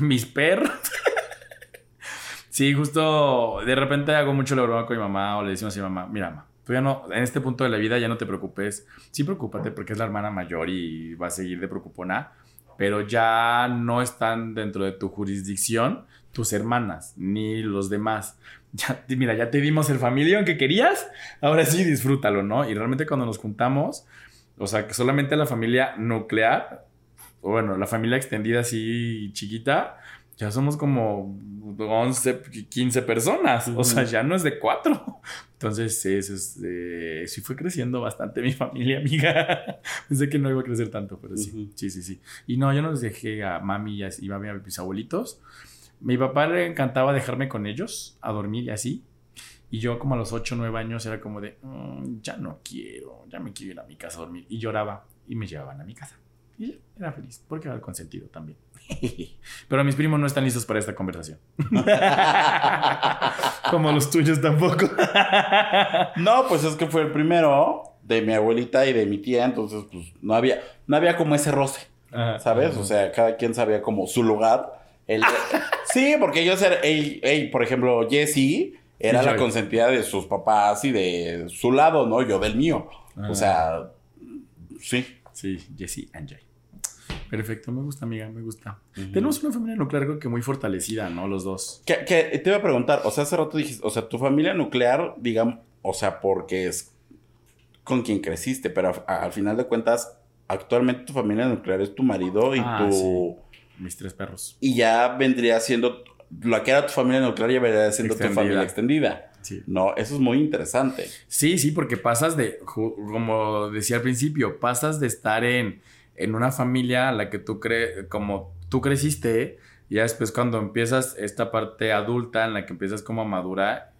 Mis perros. sí, justo de repente hago mucho la broma con mi mamá o le decimos a mi mamá, mira, mamá, tú ya no, en este punto de la vida ya no te preocupes. Sí, preocúpate porque es la hermana mayor y va a seguir de preocupona, pero ya no están dentro de tu jurisdicción tus hermanas ni los demás. Ya, mira, ya te dimos el familión que querías, ahora sí disfrútalo, ¿no? Y realmente cuando nos juntamos, o sea, que solamente la familia nuclear, o bueno, la familia extendida así chiquita, ya somos como 11, 15 personas. O sea, ya no es de cuatro. Entonces, sí, eso es, eh, sí fue creciendo bastante mi familia, amiga. Pensé que no iba a crecer tanto, pero sí, Ujú. sí, sí, sí. Y no, yo no les dejé a mami y a, ver a mis abuelitos. Mi papá le encantaba dejarme con ellos a dormir y así. Y yo como a los 8 o 9 años era como de, "Mm, ya no quiero, ya me quiero ir a mi casa a dormir. Y lloraba y me llevaban a mi casa. Y era feliz, porque era el consentido también. Pero mis primos no están listos para esta conversación. como los tuyos tampoco. No, pues es que fue el primero de mi abuelita y de mi tía, entonces pues no había, no había como ese roce. Ajá. ¿Sabes? O sea, cada quien sabía como su lugar. El- sí, porque ellos eran, ey, ey, por ejemplo, Jessie era la consentida de sus papás y de su lado, ¿no? Yo del mío. Ah. O sea, sí. Sí, Jesse and Jay. Perfecto, me gusta, amiga, me gusta. Tenemos una familia nuclear creo que muy fortalecida, ¿no? Los dos. Que, que te iba a preguntar, o sea, hace rato dijiste, o sea, tu familia nuclear, digamos, o sea, porque es con quien creciste, pero a- al final de cuentas, actualmente tu familia nuclear es tu marido y Ah, tu... sí. Mis tres perros. Y ya vendría siendo... Lo que era tu familia nuclear ya vendría siendo tu familia extendida. Sí. No, eso es muy interesante. Sí, sí, porque pasas de, como decía al principio, pasas de estar en, en una familia a la que tú crees, como tú creciste, y ya después cuando empiezas esta parte adulta en la que empiezas como a madurar,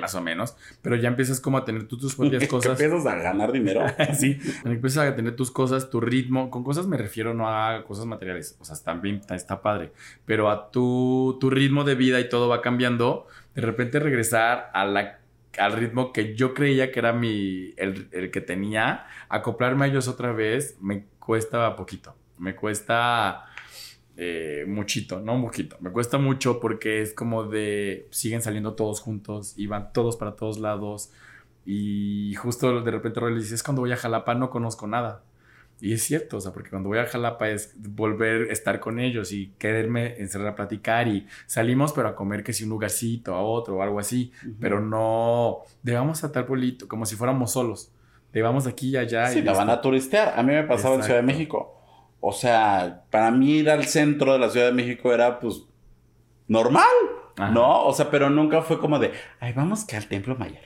más o menos, pero ya empiezas como a tener tú tus propias cosas. empiezas a ganar dinero. sí, empiezas a tener tus cosas, tu ritmo. Con cosas me refiero no a cosas materiales, o sea, también está, está padre, pero a tu, tu ritmo de vida y todo va cambiando. De repente regresar a la, al ritmo que yo creía que era mi, el, el que tenía, acoplarme a ellos otra vez, me cuesta poquito. Me cuesta eh, muchito, no un poquito. Me cuesta mucho porque es como de siguen saliendo todos juntos y van todos para todos lados. Y justo de repente Roy le dice, es cuando voy a Jalapa no conozco nada. Y es cierto, o sea, porque cuando voy a Jalapa es volver a estar con ellos y quererme encerrar a platicar y salimos pero a comer que si un lugarcito, a otro o algo así, pero no de vamos a tal pueblito, como si fuéramos solos. De vamos de aquí y allá. Sí, y la van a turistear. A mí me pasaba en Ciudad de. México. O sea, para mí ir al centro de la Ciudad de México era pues normal, Ajá. ¿no? O sea, pero nunca fue como de, ay, vamos que al Templo Mayor,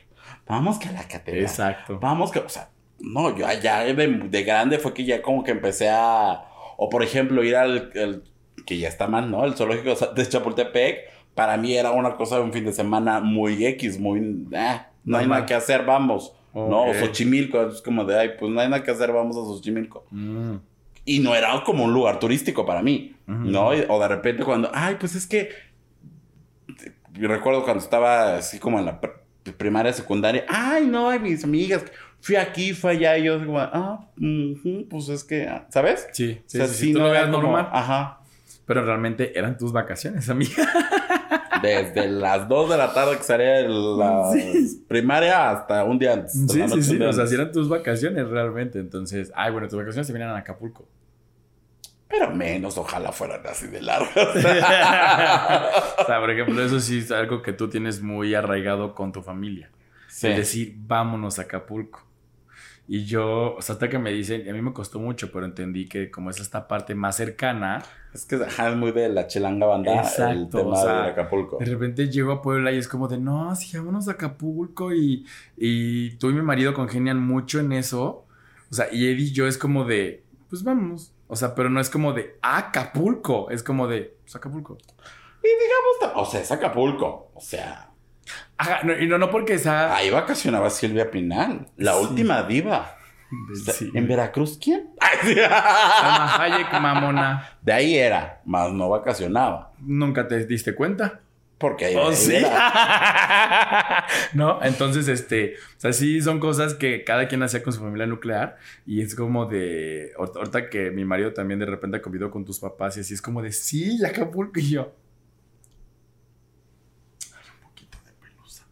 vamos que a la catedral, Exacto. vamos que, o sea, no, yo allá de, de grande fue que ya como que empecé a, o por ejemplo, ir al, el- que ya está mal, ¿no? El zoológico de Chapultepec, para mí era una cosa de un fin de semana muy X, muy, ah, no hay nada que hacer, vamos. No, o. Xochimilco, es como de, ay, pues no hay nada que hacer, vamos a Xochimilco. Mm. Y no era como un lugar turístico para mí, Ujú. ¿no? Y- O de repente cuando, ay, pues es que... Recuerdo cuando estaba así como en la pr- primaria, secundaria, ay, no, ay, mis amigas, fui aquí, fui allá, y yo como, ah, ujú, pues es que, ah", ¿sabes? Sí, sí, o sea, sí, sí, sí, tú no lo veas como, normal. ajá, Pero realmente eran tus vacaciones, amiga. Desde las 2 de la tarde que salía de la Sí. primaria hasta un día antes. Sí, sí, sí. O sea, si eran tus vacaciones realmente. Entonces, ay, bueno, tus vacaciones se vienen a Acapulco. Pero menos, ojalá fueran así de largas. o sea, por ejemplo, eso sí es algo que tú tienes muy arraigado con tu familia. Sí. Es decir, vámonos a Acapulco. Y yo, o sea, hasta que me dicen, a mí me costó mucho, pero entendí que como es esta parte más cercana, Es que ajá, es muy de la chelanga banda el Exacto, tema o sea, de Acapulco. de repente llego a Puebla y es como de, no, sí, vámonos a Acapulco. Y, y tú y mi marido congenian mucho en eso. O sea, y Eddie y yo es como de, pues vámonos. O sea, pero no es como de Acapulco, es como de, pues Acapulco. Y digamos, o sea, es Acapulco. O sea, Ajá, no, y no, no porque sea... ahí vacacionaba Silvia Pinal, la Sí. última diva. Sí. ¿En Veracruz quién? Hayek, mamona. De ahí era, más no vacacionaba. Nunca te diste cuenta. Porque ahí, ¿Oh, ahí sí? era. no, entonces, este, o sea, sí son cosas que cada quien hacía con su familia nuclear y es como de, ahorita que mi marido también de repente ha convivido con tus papás y así es como de, sí, Acapulco y yo. "Hay un poquito de pelusa.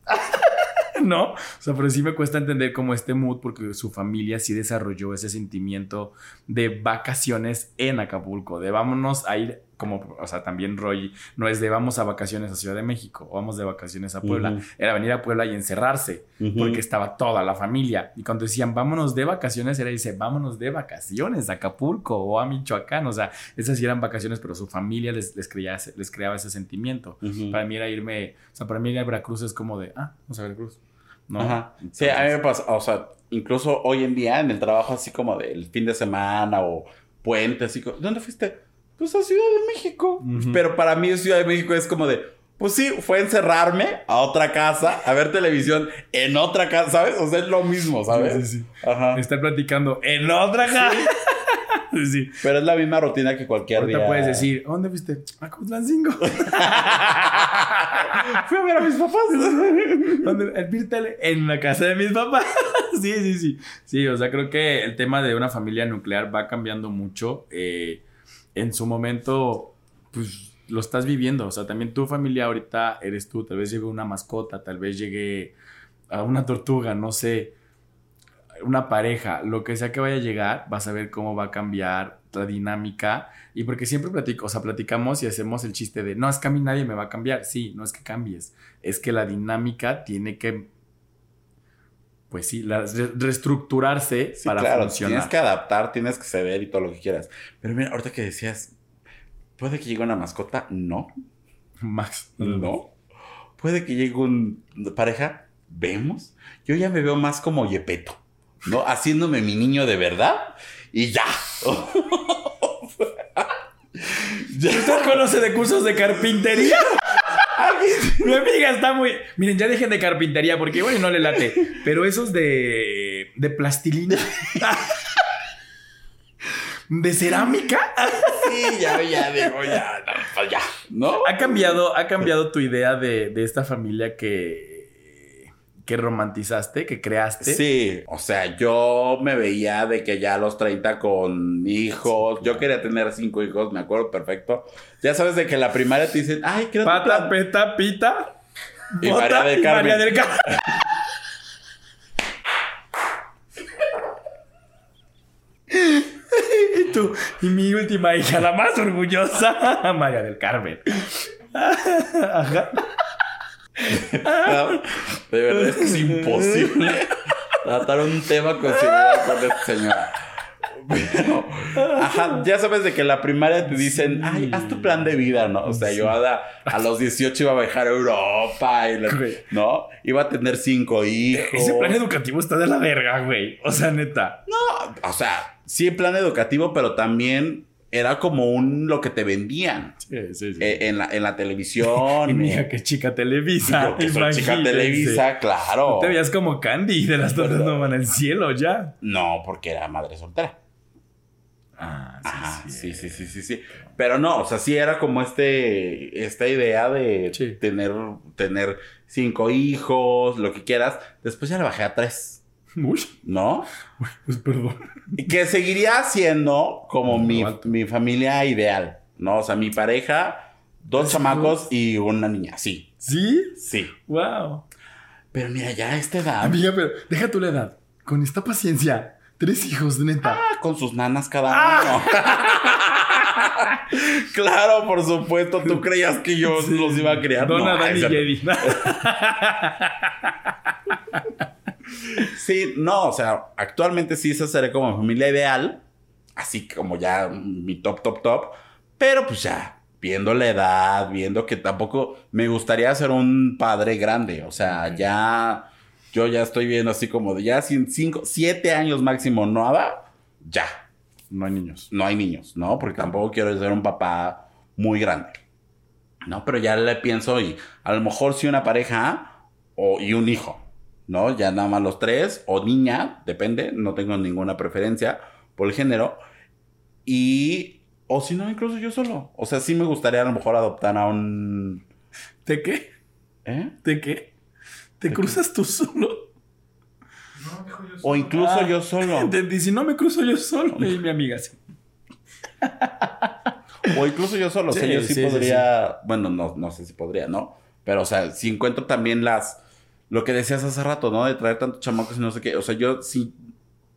¿No? O sea, pero sí me cuesta entender como este mood porque su familia sí desarrolló ese sentimiento de vacaciones en Acapulco, de vámonos a ir como, o sea, también Roy no es de vamos a vacaciones a Ciudad de México o vamos de vacaciones a Puebla, era venir a Puebla y encerrarse porque estaba toda la familia. Y cuando decían vámonos de vacaciones, era dice vámonos de vacaciones a Acapulco o a Michoacán. O sea, esas sí eran vacaciones, pero su familia les, les, creía, les creaba ese sentimiento. Para mí era irme, o sea, para mí ir a Veracruz es como de, ah, vamos a Veracruz. ¿No? Ajá. Sí, a mí me pasa, o sea, incluso hoy en día en el trabajo así como del fin de semana o puente, así como, ¿dónde fuiste? Pues a Ciudad de México. Pero para mí Ciudad de México es como de, pues sí, fue encerrarme a otra casa, a ver televisión en otra casa, ¿sabes? O sea, es lo mismo, ¿sabes? Sí, sí, sí. Ajá. Estar platicando en otra casa. Sí. sí. Pero es la misma rutina que cualquier Ahorita día. puedes decir, ¿a dónde fuiste? A Cutlancingo. Fui a ver a mis papás. ¿Dónde? El en la casa de mis papás. sí, sí, sí. Sí, o sea, creo que el tema de una familia nuclear va cambiando mucho. Eh, en su momento, pues lo estás viviendo. O sea, también tu familia ahorita eres tú. Tal vez llegue una mascota, tal vez llegue a una tortuga, no sé. Una pareja, lo que sea que vaya a llegar, vas a ver cómo va a cambiar la dinámica. Y porque siempre platico, o sea, platicamos y hacemos el chiste de, no, es que a mí nadie me va a cambiar. Sí, no es que cambies, es que la dinámica tiene que pues sí, la- re- reestructurarse Sí, para claro, funcionar. tienes que adaptar, tienes que ceder y todo lo que quieras. Pero mira, ahorita que decías, ¿puede que llegue una mascota? No, Max. no. ¿Puede que llegue un- una pareja? Vemos. Yo ya me veo más como Yepeto, ¿no? Haciéndome mi niño de verdad y ya. ¿Usted conoce de cursos de carpintería? Mi amiga está muy. Miren, ya dejen de carpintería porque igual y no le late. Pero esos de. de plastilina. De cerámica. Sí, ya, ya, digo, ya, no, pues ya, ¿no? Ha cambiado, ha cambiado tu idea de, de esta familia que. que romantizaste, que creaste. Sí, o sea, yo me veía de que ya a los 30 con hijos, yo quería tener cinco hijos, me acuerdo perfecto. Ya sabes de que en la primaria te dicen, ay, creo Pata, peta, pita. Y bota María del Carmen. María del Carmen. Y mi última hija, la más orgullosa, María del Carmen. Ajá. De verdad es que es imposible tratar un tema con seriedad con esta señora. Pero, ajá, ya sabes de que en la primaria te dicen, ay, haz tu plan de vida, ¿no? O sea, yo a, a los 18 iba a viajar a Europa, y la-. ¿no? Iba a tener cinco hijos. Ese plan educativo está de la verga, güey. O sea, neta. O sea, sí, plan educativo, pero también era como un lo que te vendían Sí, sí, sí. eh, en, la, en la televisión. y mi o- hija que chica Televisa. Que soy chica. Televisa, claro. Te veías como Candy de las torres no van al cielo ya. No, porque era madre soltera. Ah, Ajá, sí, sí, sí, sí, sí. Pero no, o sea, sí era como este, esta idea de Sí. tener, tener cinco hijos, lo que quieras. Después ya le bajé a tres, Uy, ¿no? pues perdón. Y que seguiría siendo como No, mi, mi familia ideal, ¿no? O sea, mi pareja, dos ¿Tres chamacos y una niña, sí, ¿Sí? sí. Wow. Pero mira, ya a esta edad, Amiga, pero deja tu la edad. Con esta paciencia. Tres hijos, neta. ah, con sus nanas cada uno. claro, por supuesto, tú creías que yo los iba a criar. Dona, No, Dani y Eddie. Sí, no, o sea, actualmente sí esa sería como familia ideal, así como ya mi top, top, top, pero pues ya, viendo la edad, viendo que tampoco me gustaría ser un padre grande, o sea, ya, yo ya estoy viendo así como de ya sin cinco, siete años máximo nada, ya, No hay niños. no hay niños, ¿no? Porque tampoco quiero ser un papá muy grande, ¿no? Pero ya le pienso y a lo mejor sí una pareja o, y un hijo, ¿no? Ya nada más los tres, o niña, depende, no tengo ninguna preferencia por el género. Y, o si no, incluso yo solo. O sea, sí me gustaría a lo mejor adoptar a un... ¿De qué? ¿Eh? ¿De qué? ¿Te cruzas tú solo? O incluso Ah. yo solo. Entendí, si no me cruzo yo solo. Y mi amiga sí. O incluso yo solo. o sea, Sí, yo sí, sí, sí, podría. Bueno, no, no sé si podría, ¿no? Pero, o sea, si encuentro también las. Lo que decías hace rato, ¿no? De traer tantos chamacos y no sé qué. O sea, yo sí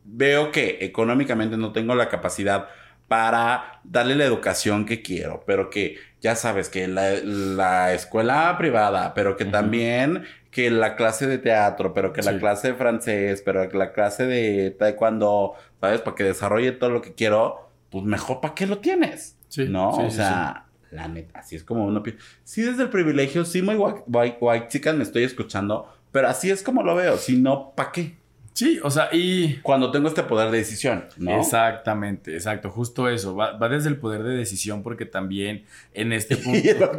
veo que económicamente no tengo la capacidad para darle la educación que quiero, pero que ya sabes que la, la escuela privada, pero que también que la clase de teatro, pero que la Sí. clase de francés, pero que la clase de taekwondo, ¿sabes? Para que desarrolle todo lo que quiero, pues mejor, ¿para qué lo tienes? Sí, ¿No? sí, o sea, la neta, así es como uno piensa. Sí, desde el privilegio, sí, muy white, white, white chican me estoy escuchando, pero así es como lo veo. Si no, ¿para qué? Sí, o sea, y. Cuando tengo este poder de decisión, ¿no? Exactamente, exacto, justo eso. Va, va desde el poder de decisión porque también en este punto...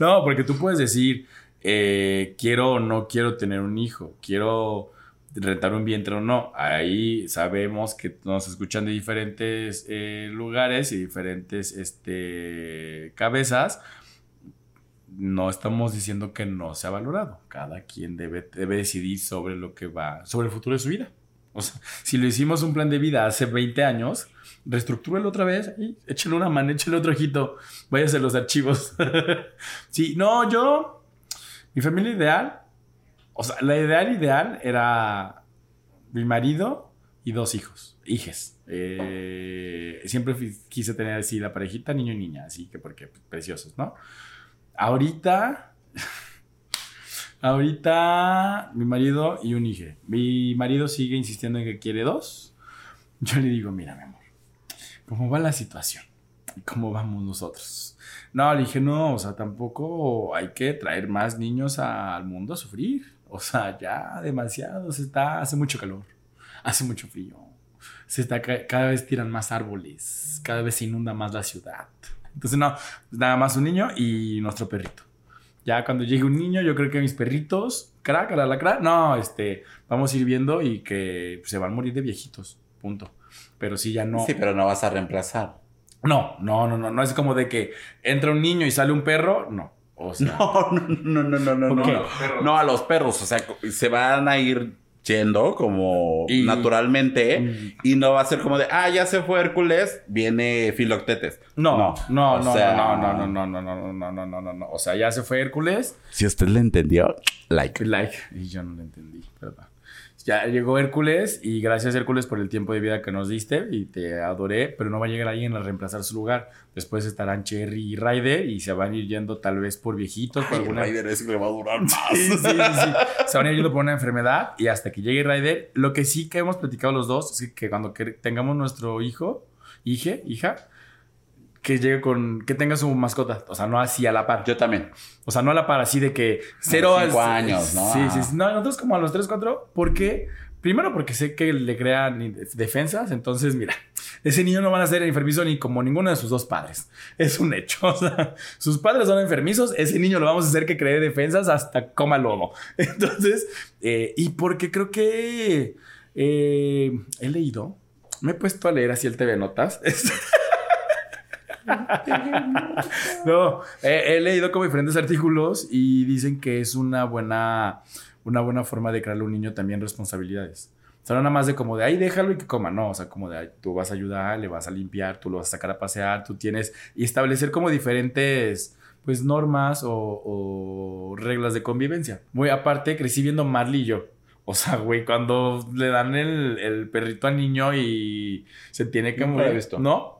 No, porque tú puedes decir, eh, quiero o no quiero tener un hijo, quiero rentar un vientre o no. Ahí sabemos que nos escuchan de diferentes eh, lugares y diferentes este, cabezas. No estamos diciendo que no se ha valorado. Cada quien debe, debe decidir sobre lo que va, sobre el futuro de su vida. O sea, si lo hicimos un plan de vida hace 20 años, reestructúrelo otra vez y échale una mano, échale otro ojito, váyase a los archivos. sí, no, yo, mi familia ideal, o sea, la ideal ideal era mi marido y dos hijos, hijes. Eh, siempre quise tener así la parejita, niño y niña, así que porque pues, preciosos, ¿no? Ahorita Ahorita mi marido y un hijo. Mi marido sigue insistiendo en que quiere dos. Yo le digo, mira, mi amor, ¿cómo va la situación? ¿Y cómo vamos nosotros? No, le dije, no, o sea, tampoco hay que traer más niños al mundo a sufrir. O sea, ya demasiado, se está, hace mucho calor, hace mucho frío. Se está, cada vez tiran más árboles, cada vez se inunda más la ciudad. Entonces, no, nada más un niño y nuestro perrito. Ya cuando llegue un niño, yo creo que mis perritos, crack, la, la crack, no, este, vamos a ir viendo y que se van a morir de viejitos, punto. Pero sí, ya no. Sí, pero no vas a reemplazar. No, no, no, no, no es como de que entra un niño y sale un perro, no. O sea, No, no, no, no, no, no, no. No, no, a los perros, o sea, se van a ir yendo como Y- naturalmente Mm. y no va a ser como de, ah, ya se fue Hércules, viene Filoctetes. no, no, no, no, sea- no, no, no, no, no, no, no, no, no, no, no, no. O sea, ya se fue Hércules, Si usted le entendió, like. like, y yo no lo entendí, perdón. Ya llegó Hércules y gracias Hércules por el tiempo de vida que nos diste y te adoré, pero no va a llegar alguien a reemplazar su lugar. Después estarán Cherry y Ryder y se van a ir yendo tal vez por viejitos, por Ay, alguna Ryder es que le va a durar más. Sí, sí, sí, sí. Se van a ir yendo por una enfermedad y hasta que llegue Ryder. Lo que sí que hemos platicado los dos es que cuando tengamos nuestro hijo, hije, hija, que llegue con, que tenga su mascota. O sea, no así a la par. Yo también. O sea, no a la par, así de que cero A cinco al- años, ¿no? Sí, sí, sí. No, nosotros como a los 3, 4, porque primero porque sé que le crean defensas, entonces mira, ese niño no van a ser enfermizo ni como ninguno de sus dos padres. Es un hecho. O sea, sus padres son enfermizos, ese niño lo vamos a hacer que cree defensas hasta coma lodo. Entonces, eh, y porque creo que eh, he leído, me he puesto a leer así el TV Notas. No, he, he leído como diferentes artículos y dicen que es una buena, una buena forma de crearle a un niño también responsabilidades. O sea, no nada más de como de, ahí déjalo y que coma, no, o sea, como de, "Ay, tú vas a ayudar, le vas a limpiar, tú lo vas a sacar a pasear, tú tienes, y establecer como diferentes, pues, normas o, o reglas de convivencia. Muy aparte, crecí viendo Marley y yo. O sea, güey, cuando le dan el, el perrito al niño y se tiene que visto. ¿No?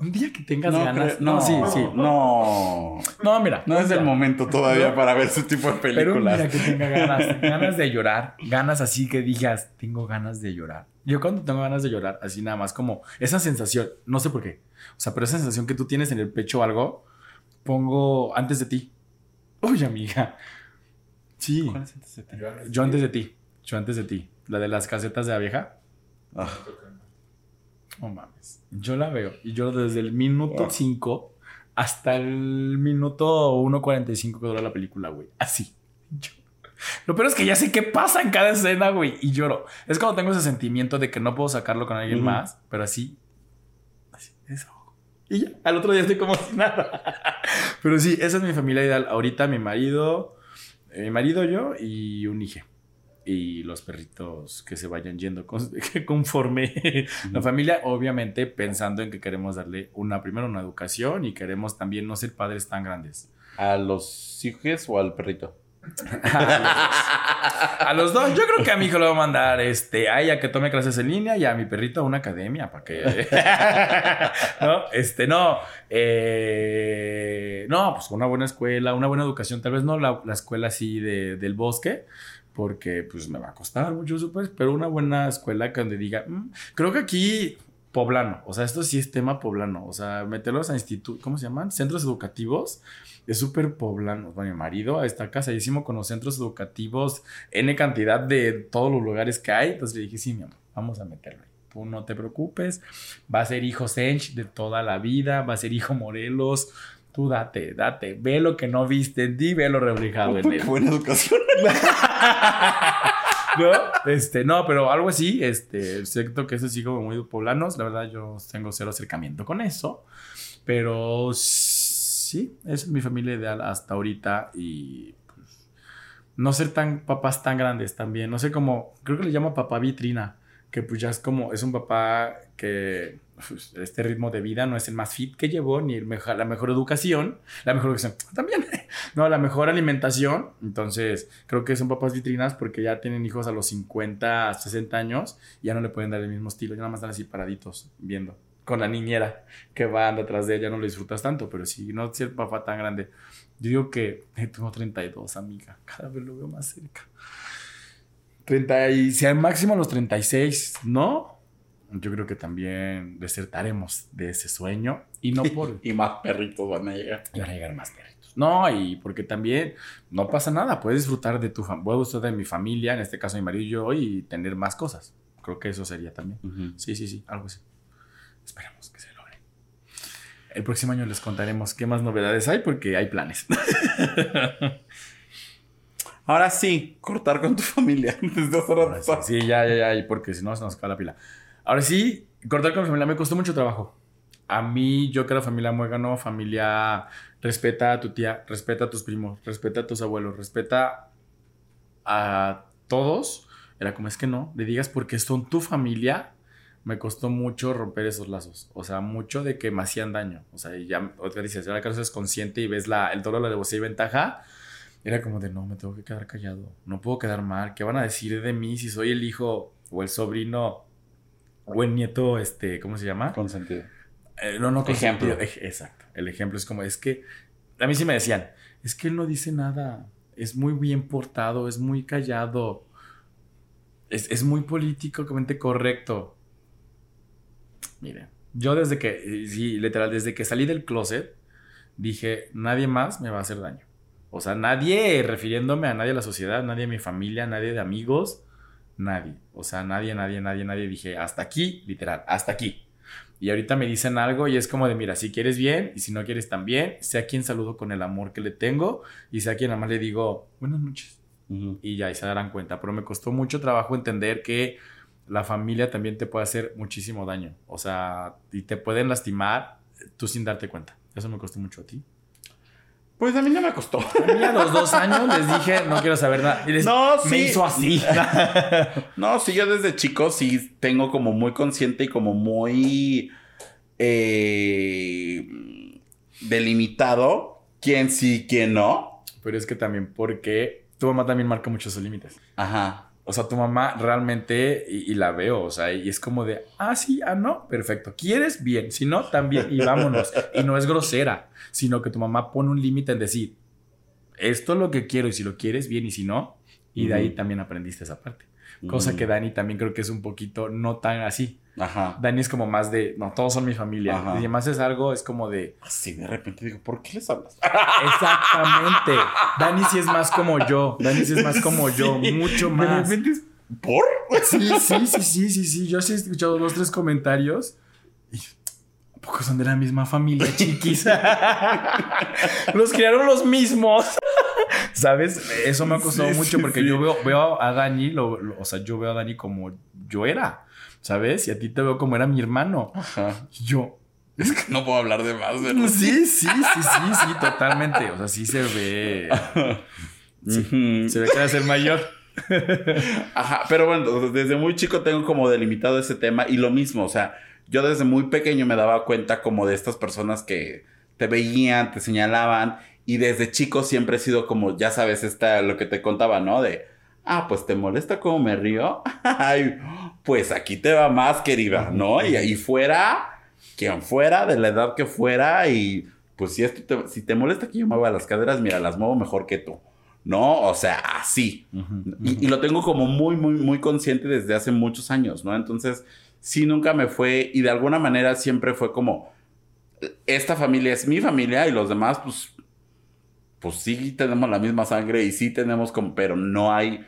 Un día que tengas No, ganas. creo- no, sí, sí. No. No, mira. No es el momento todavía para ver ese tipo de Pero películas. mira que tenga ganas, ganas de llorar, ganas así que digas, tengo ganas de llorar. Yo cuando tengo ganas de llorar, así nada más como esa sensación, no sé por qué, o sea, pero esa sensación que tú tienes en el pecho o algo, pongo antes de ti. Uy, amiga. Sí, ¿Cuál es ese tema? yo antes de ti, yo antes de ti. La de las casetas de abeja. Ah, No mames. Yo la veo y yo desde el minuto Ah. 5 hasta el minuto 1.45 que dura la película, güey. Así. Yo- Lo peor es que ya sé qué pasa en cada escena, güey, y lloro. Es cuando tengo ese sentimiento de que no puedo sacarlo con alguien más, pero así. Así, eso. Y ya, al otro día estoy como si nada. Pero sí, esa es mi familia ideal. Ahorita mi marido, eh, mi marido, yo y un hijo. Y los perritos que se vayan yendo con- que conforme la familia, obviamente pensando en que queremos darle una, primero una educación y queremos también no ser padres tan grandes. ¿A los hijos o al perrito? A los dos, yo creo que a mi hijo le voy a mandar este, a ella que tome clases en línea y a mi perrito a una academia para que. no, este, no. eh, no, pues una buena escuela, una buena educación. Tal vez no la, la escuela así de- del bosque, porque pues me va a costar mucho, súper, pero una buena escuela que donde diga, "Mm, creo que aquí. Poblano, o sea, esto sí es tema poblano, o sea, meterlos a institutos, ¿cómo se llaman? Centros educativos, es súper poblano. Bueno, mi marido está casadísimo con los centros educativos, N cantidad de todos los lugares que hay. Entonces le dije, sí, mi amor, vamos a meterlo. Tú no te preocupes, va a ser hijo Sench de toda la vida, va a ser hijo Morelos. Tú date, date, ve lo que no viste en ti, ve lo reflejado en él. Qué buena educación. ¿No? Este, no, pero algo así, este, siento que eso sí como muy poblanos, la verdad yo tengo cero acercamiento con eso, pero sí, es mi familia ideal hasta ahorita y pues, no ser tan papás tan grandes también, no sé cómo, creo que le llamo papá vitrina, que pues ya es como, es un papá que pues, este ritmo de vida no es el más fit que llevó, ni el mejor, la mejor educación, la mejor educación también, no, la mejor alimentación, entonces creo que son papás vitrinas porque ya tienen hijos a los 50, 60 años, y ya no le pueden dar el mismo estilo, ya nada más están así paraditos viendo. con la niñera que va anda atrás de ella, no lo disfrutas tanto, pero si no es el papá tan grande. Yo digo que eh, tengo 32, amiga, cada vez lo veo más cerca. 30 y si al máximo los 36, ¿no? Yo creo que también desertaremos de ese sueño y no por... y más perritos van a llegar. Y van a llegar más perritos. No, y porque también no pasa nada, puedes disfrutar de tu familia, puedo disfrutar de mi familia, en este caso mi marido y yo, y tener más cosas. Creo que eso sería también. Ujú. Sí, sí, sí, algo así. Esperamos que se logre. El próximo año les contaremos qué más novedades hay porque hay planes. Ahora sí, cortar con tu familia. Desde sí, sí, ya, ya, ya, porque si no se nos acaba la pila. Ahora sí, cortar con mi familia me costó mucho trabajo. A mí, yo que era familia muégano, familia, respeta a tu tía, respeta a tus primos, respeta a tus abuelos, respeta a todos. Era como, es que no, le digas porque son tu familia. Me costó mucho romper esos lazos. O sea, mucho de que me hacían daño. O sea, ya, otra dices, ahora que eres consciente y ves la, el dolor, la devoción y ventaja, era como de, no, me tengo que quedar callado. No puedo quedar mal. ¿Qué van a decir de mí si soy el hijo o el sobrino o el nieto, este, ¿cómo se llama? Consentido. Eh, no, no, Ejemplo. consentido. Ej- Exacto. El ejemplo es como, es que, a mí sí me decían, es que él no dice nada. Es muy bien portado, es muy callado. Es, es muy políticamente correcto. Miren, yo desde que, eh, sí, literal, desde que salí del closet, dije, nadie más me va a hacer daño. O sea, nadie, refiriéndome a nadie de la sociedad, nadie de mi familia, nadie de amigos, nadie. O sea, nadie, nadie, nadie, nadie. Dije, hasta aquí, literal, hasta aquí. Y ahorita me dicen algo y es como de, mira, si quieres bien y si no quieres también, sé a quien saludo con el amor que le tengo y sé a quien nada más le digo, buenas noches. Ujú. Y ya, y se darán cuenta. Pero me costó mucho trabajo entender que la familia también te puede hacer muchísimo daño. O sea, y te pueden lastimar tú sin darte cuenta. Eso me costó mucho a ti. Pues a mí no me costó. A mí a los dos años les dije, no quiero saber nada. Y les- No, me sí. hizo así. No, sí, yo desde chico sí tengo como muy consciente y como muy eh, delimitado quién sí, quién no. Pero es que también porque tu mamá también marca muchos sus límites. Ajá. O sea, tu mamá realmente, y, y la veo, o sea, y es como de, ah, sí, ah, no, perfecto. ¿Quieres? Bien. Si no, también, y vámonos. Y no es grosera, sino que tu mamá pone un límite en decir, esto es lo que quiero, y si lo quieres, bien, y si no, y de ahí también aprendiste esa parte. Cosa que Dani también creo que es un poquito no tan así. Ajá. Dani es como más de, no, todos son mi familia. Ajá. Y además es algo, es como de, Así de repente digo, ¿por qué les hablas? exactamente. Dani sí es más como yo. Dani sí es más como yo, mucho De más. repente es, ¿por? Sí, sí, sí, sí, sí, sí. Yo sí he escuchado dos, tres comentarios. Y, ¿A poco son de la misma familia, chiquis? los criaron los mismos. ¿Sabes? Eso me ha costado Sí, mucho porque sí. yo veo, veo a Dani, lo- lo- o sea, yo veo a Dani como yo era, ¿sabes? Y a ti te veo como era mi hermano. Ajá. Y yo, Es que no puedo hablar de más, ¿verdad? sí, sí, sí, sí, sí, totalmente. O sea, sí se ve. Se ve que va a ser mayor. Ajá, pero bueno, desde muy chico tengo como delimitado ese tema y lo mismo, o sea, yo desde muy pequeño me daba cuenta como de estas personas que te veían, te señalaban y desde chico siempre he sido como, ya sabes, esta, lo que te contaba, ¿no? De, ah, pues te molesta cómo me río, Ay, pues aquí te va más, querida, ¿no? Y ahí fuera, quien fuera, de la edad que fuera y pues si, esto te, si te molesta que yo mueva las caderas, mira, las muevo mejor que tú, ¿no? O sea, así. Y, y lo tengo como muy, muy, muy consciente desde hace muchos años, ¿no? Entonces, sí, nunca me fue, y de alguna manera siempre fue como, esta familia es mi familia y los demás, pues, pues sí tenemos la misma sangre y sí tenemos como, pero no hay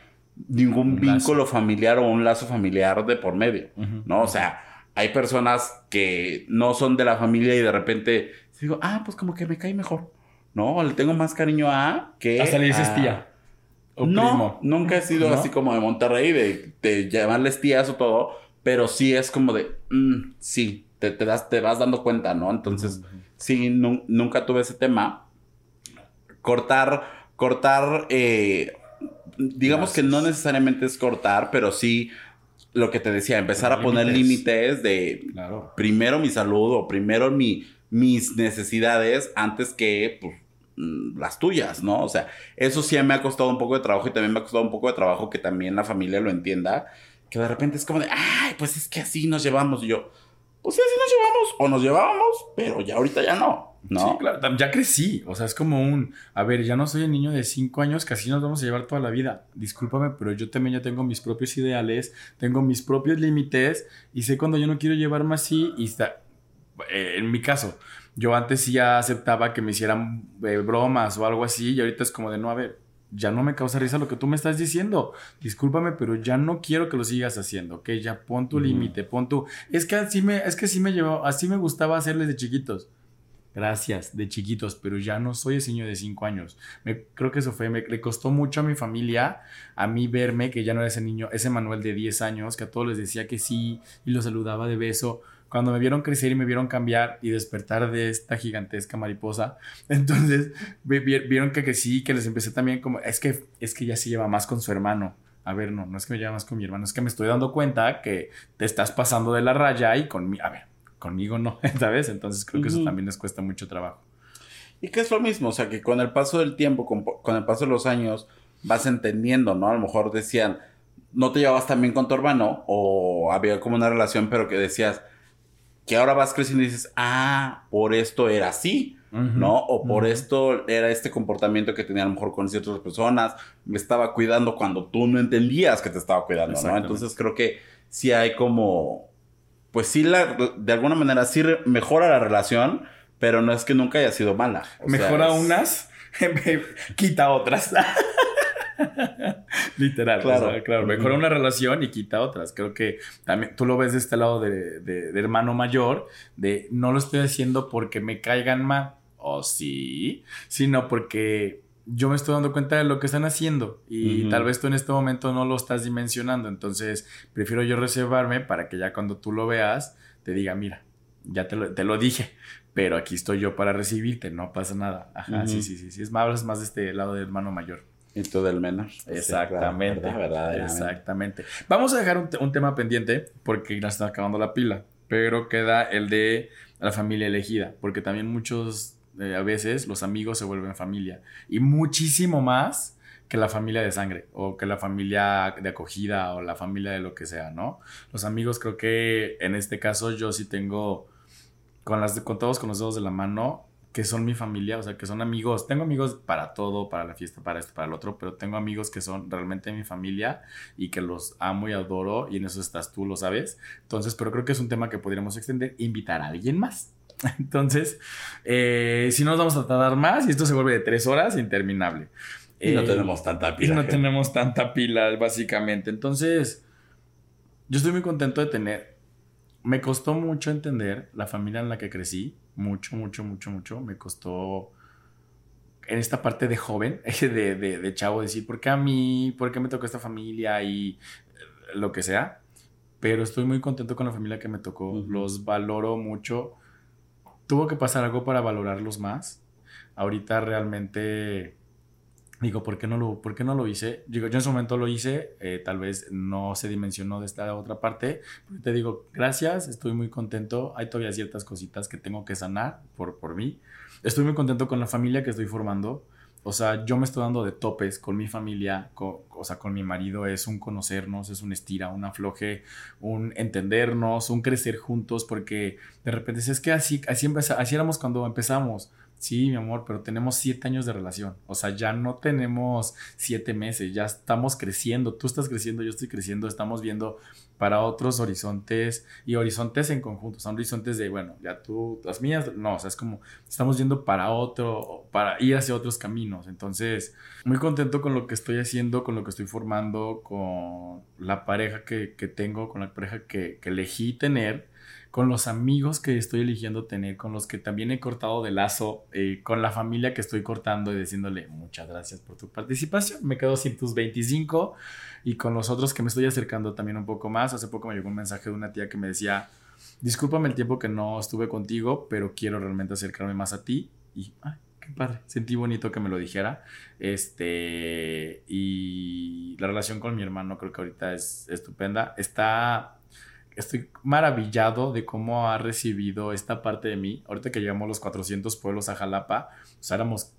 ningún Un lazo. vínculo familiar o un lazo familiar de por medio. ¿no? O sea, hay personas que no son de la familia y de repente digo, ah, pues como que me cae mejor, ¿no? Le tengo más cariño a que... Hasta le dices a- tía. O no, primo. nunca he sido ¿No? así como de Monterrey, de, de llamarles tías o todo, pero sí es como de, mm, sí, te, te das, te vas dando cuenta, ¿no? Entonces, sí, nu- nunca tuve ese tema. Cortar, cortar, eh, digamos que no necesariamente es cortar, pero sí lo que te decía, empezar a poner Límites. de Claro. primero mi salud o primero mi, mis necesidades antes que pues, mm, las tuyas, ¿no? O sea, eso sí me ha costado un poco de trabajo y también me ha costado un poco de trabajo que también la familia lo entienda, que de repente es como de, ay, pues es que así nos llevamos y yo, pues sí, así nos llevamos o nos llevábamos, pero ya ahorita ya no, ¿no? Sí, claro, ya crecí. O sea, es como un. A ver, ya no soy el niño de 5 años que así nos vamos a llevar toda la vida. Discúlpame, pero yo también ya tengo mis propios ideales, tengo mis propios límites y sé cuando yo no quiero llevarme así. Y está. eh, en mi caso, yo antes sí ya aceptaba que me hicieran eh, bromas o algo así y ahorita es como de no, a ver. Ya no me causa risa lo que tú me estás diciendo. Discúlpame, pero ya no quiero que lo sigas haciendo, ¿ok? Ya pon tu límite, pon tu... Es que así me, es que sí me llevó, así me gustaba hacerles de chiquitos. Gracias, de chiquitos, pero ya no soy ese niño de 5 años. Me, creo que eso fue, me, le costó mucho a mi familia, a mí verme que ya no era ese niño, ese Manuel de 10 años, que a todos les decía que sí y los saludaba de beso. Cuando me vieron crecer y me vieron cambiar y despertar de esta gigantesca mariposa, entonces vi- vi- vieron que, sí, que les empecé también como, es que, es que ya se lleva más con su hermano. A ver, no, no es que me lleva más con mi hermano, es que me estoy dando cuenta que te estás pasando de la raya y conmigo, a ver, conmigo no, ¿sabes? Entonces creo que eso también les cuesta mucho trabajo. Y que es lo mismo, o sea, que con el paso del tiempo, con, con el paso de los años, vas entendiendo, ¿no? A lo mejor decían, no te llevabas tan bien con tu hermano, o había como una relación, pero que decías, que ahora vas creciendo y dices, ah, por esto era así, ¿no? O por esto era este comportamiento que tenía a lo mejor con ciertas personas, me estaba cuidando cuando tú no entendías que te estaba cuidando, ¿no? Entonces creo que sí hay como, pues sí, la, de alguna manera sí mejora la relación, pero no es que nunca haya sido mala. O sea, Mejora es- unas, quita otras. Literal, Claro. claro. claro. Mejora una relación y quita otras. Creo que también tú lo ves de este lado de, de- de hermano mayor, de no lo estoy haciendo porque me caigan mal, o sí, sino porque yo me estoy dando cuenta de lo que están haciendo y tal vez tú en este momento no lo estás dimensionando. Entonces, prefiero yo reservarme para que ya cuando tú lo veas, te diga, mira, ya te lo, te lo dije, pero aquí estoy yo para recibirte, no pasa nada. Ajá, sí, sí, sí, sí. Es más, hablas más de este lado del hermano mayor. Y tú del menor. Exactamente. Sí, claro, ¿verdad? Verdaderamente. Exactamente. Vamos a dejar un, un tema pendiente porque ya está acabando la pila, pero queda el de la familia elegida, porque también muchos, eh, a veces, los amigos se vuelven familia y muchísimo más que la familia de sangre o que la familia de acogida o la familia de lo que sea, ¿no? Los amigos creo que en este caso yo sí tengo con las con todos con los dedos de la mano que son mi familia, o sea, que son amigos. Tengo amigos para todo, para la fiesta, para esto, para el otro, pero tengo amigos que son realmente mi familia y que los amo y adoro y en eso estás tú, lo sabes. Entonces, pero creo que es un tema que podríamos extender, invitar a alguien más. Entonces, eh, si no nos vamos a tardar más y esto se vuelve de tres horas, interminable. Y no Eh, tenemos tanta y pila. no gente. tenemos tanta pila, básicamente. Entonces, yo estoy muy contento de tener. Me costó mucho entender la familia en la que crecí. Mucho, mucho, mucho, mucho. Me costó en esta parte de joven, de, de, de chavo, decir, ¿por qué a mí? ¿Por qué me tocó esta familia? Y eh, lo que sea. Pero estoy muy contento con la familia que me tocó. Los valoro mucho. Tuvo que pasar algo para valorarlos más. Ahorita realmente digo, ¿por qué no lo, por qué no lo hice? Digo, yo en su momento lo hice, eh, tal vez no se dimensionó de esta otra parte, pero te digo, gracias, estoy muy contento, hay todavía ciertas cositas que tengo que sanar por, por mí, estoy muy contento con la familia que estoy formando, o sea, yo me estoy dando de topes con mi familia, o sea, con mi marido, es un conocernos, es un estira, un afloje, un entendernos, un crecer juntos, porque de repente es que así, así, así éramos cuando empezamos. Sí, mi amor, pero tenemos siete años de relación. O sea, ya no tenemos siete meses, ya estamos creciendo. Tú estás creciendo, yo estoy creciendo, estamos viendo para otros horizontes y horizontes en conjunto. Son horizontes de, bueno, ya tú, las mías, no, o sea, es como estamos viendo para otro, para ir hacia otros caminos. Entonces, muy contento con lo que estoy haciendo, con lo que estoy formando, con la pareja que, que tengo, con la pareja que, que elegí tener con los amigos que estoy eligiendo tener, con los que también he cortado de lazo, eh, con la familia que estoy cortando y diciéndole muchas gracias por tu participación. Me quedo sin tus 25 y con los otros que me estoy acercando también un poco más. Hace poco me llegó un mensaje de una tía que me decía, discúlpame el tiempo que no estuve contigo, pero quiero realmente acercarme más a ti. Y, ay, qué padre, sentí bonito que me lo dijera. Este, y la relación con mi hermano creo que ahorita es estupenda. Está estoy maravillado de cómo ha recibido esta parte de mí. Ahorita que llegamos los 400 pueblos a Jalapa, o sea, éramos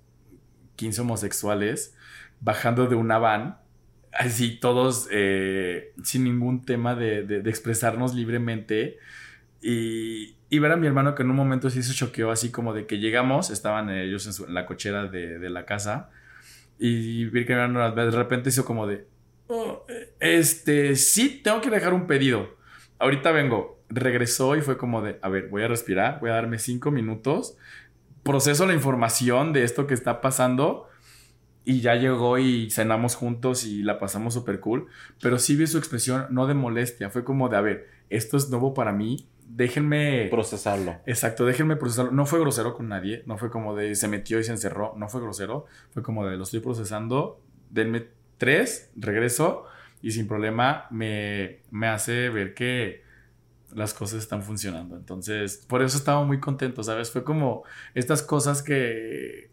15 homosexuales bajando de una van, así todos eh, sin ningún tema de, de- expresarnos libremente. Y, y ver a mi hermano que en un momento sí se choqueó, así como de que llegamos, estaban ellos en, su- la cochera de, de la casa, y vi que de repente hizo como de, "Oh, este, sí, tengo que dejar un pedido. Ahorita vengo. Regresó y fue como de, a ver, voy a respirar, voy a darme cinco minutos, proceso la información de esto que está pasando. Y ya llegó y cenamos juntos y la pasamos súper cool. Pero sí vi su expresión, no de molestia. Fue como de, a ver, esto es nuevo para mí. Déjenme... Procesarlo. Exacto, déjenme procesarlo. No fue grosero con nadie. No fue como de se metió y se encerró. No fue grosero. Fue como de lo estoy procesando. Denme tres, regreso. Y sin problema me, me hace ver que las cosas están funcionando. Entonces, por eso estaba muy contento, ¿sabes? Fue como estas cosas que...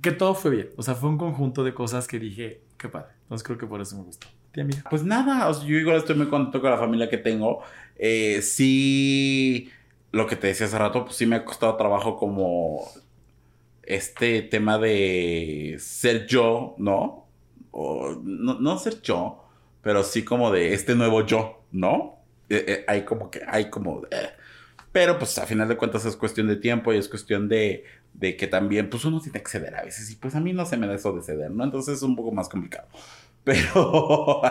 Que todo fue bien. O sea, fue un conjunto de cosas que dije, qué padre. Entonces creo que por eso me gustó. Tía amiga. Pues nada, o sea, yo igual estoy muy contento con la familia que tengo. Eh, sí, lo que te decía hace rato, pues sí me ha costado trabajo como este tema de ser yo, ¿no? O no, no ser yo, pero sí como de este nuevo yo, ¿no? Eh, eh, hay como que, hay como... eh. Pero pues a final de cuentas es cuestión de tiempo y es cuestión de, de que también pues uno tiene que ceder a veces y pues a mí no se me da eso de ceder, ¿no? Entonces es un poco más complicado. Pero,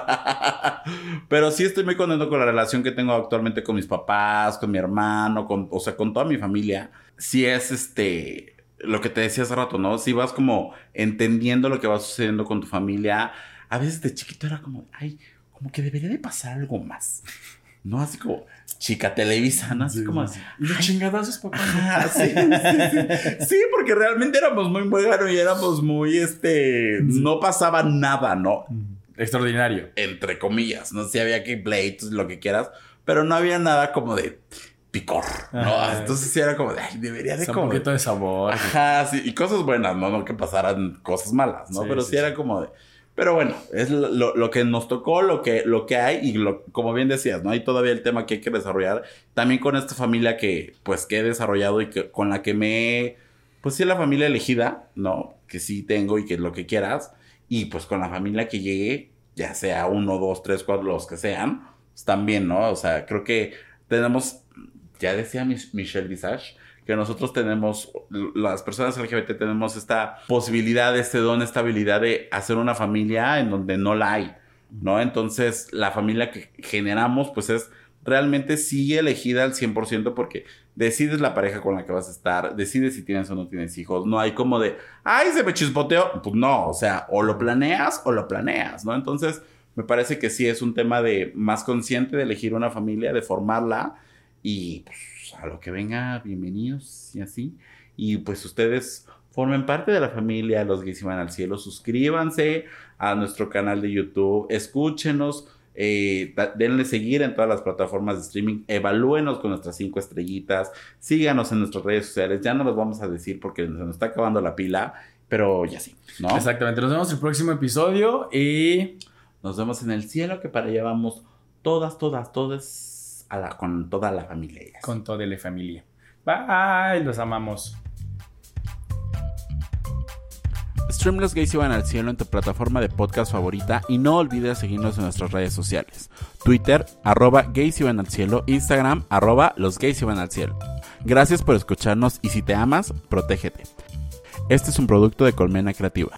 pero sí estoy muy contento con la relación que tengo actualmente con mis papás, con mi hermano, con, o sea, con toda mi familia. Sí es este, lo que te decía hace rato, ¿no? Si vas como entendiendo lo que va sucediendo con tu familia, a veces de chiquito era como, ay, como que debería de pasar algo más. No así como chica Televisa, ¿no? Así como, Y los chingadazos, papá. Ajá, sí, sí, sí. Sí, porque realmente éramos muy buenos y éramos muy, este, no pasaba nada, ¿no? Extraordinario. Entre comillas, no sé si había que pleitos, lo que quieras, pero no había nada como de picor, ¿no? Ajá. Entonces sí era como de, ay, debería de O sea, un como... poquito de sabor. Ajá, sí, y cosas buenas, ¿no? No que pasaran cosas malas, ¿no? Sí, pero sí, sí, era sí. como de... Pero bueno, es lo, lo- que nos tocó, lo que, lo que hay y lo, como bien decías, ¿no? Hay todavía el tema que hay que desarrollar. También con esta familia que, pues, que he desarrollado y que, con la que me... Pues sí, la familia elegida, ¿no? Que sí tengo y que lo que quieras. Y pues con la familia que llegue, ya sea uno, dos, tres, cuatro, los que sean, pues también, ¿no? O sea, creo que tenemos, ya decía Mich- Michelle Visage, que nosotros tenemos, las personas LGBT tenemos esta posibilidad, este don, esta habilidad de hacer una familia en donde no la hay, ¿no? Entonces, la familia que generamos, pues es realmente sí elegida al 100% porque decides la pareja con la que vas a estar, decides si tienes o no tienes hijos, no hay como de, ay, se me chispoteó, pues no, o sea, o lo planeas o lo planeas, ¿no? Entonces, me parece que sí es un tema de más consciente de elegir una familia, de formarla y pues a lo que venga, bienvenidos y así. Y pues ustedes formen parte de la familia Los Gays Iban al Cielo. Suscríbanse a nuestro canal de YouTube, escúchenos, eh, denle seguir en todas las plataformas de streaming, evalúenos con nuestras cinco estrellitas, síganos en nuestras redes sociales. Ya no los vamos a decir porque se nos está acabando la pila, pero ya sí, ¿no? Exactamente. Nos vemos en el próximo episodio y Nos vemos en el cielo, que para allá vamos todas, todas, todas, a la- con toda la familia. con toda la familia. Bye, los amamos. Stream Los Gays Iban al Cielo en tu plataforma de podcast favorita y no olvides seguirnos en nuestras redes sociales. Twitter, arroba Gays Iban al Cielo, Instagram, arroba Los Gays Iban al Cielo. Gracias por escucharnos y si te amas, protégete. Este es un producto de Colmena Creativa.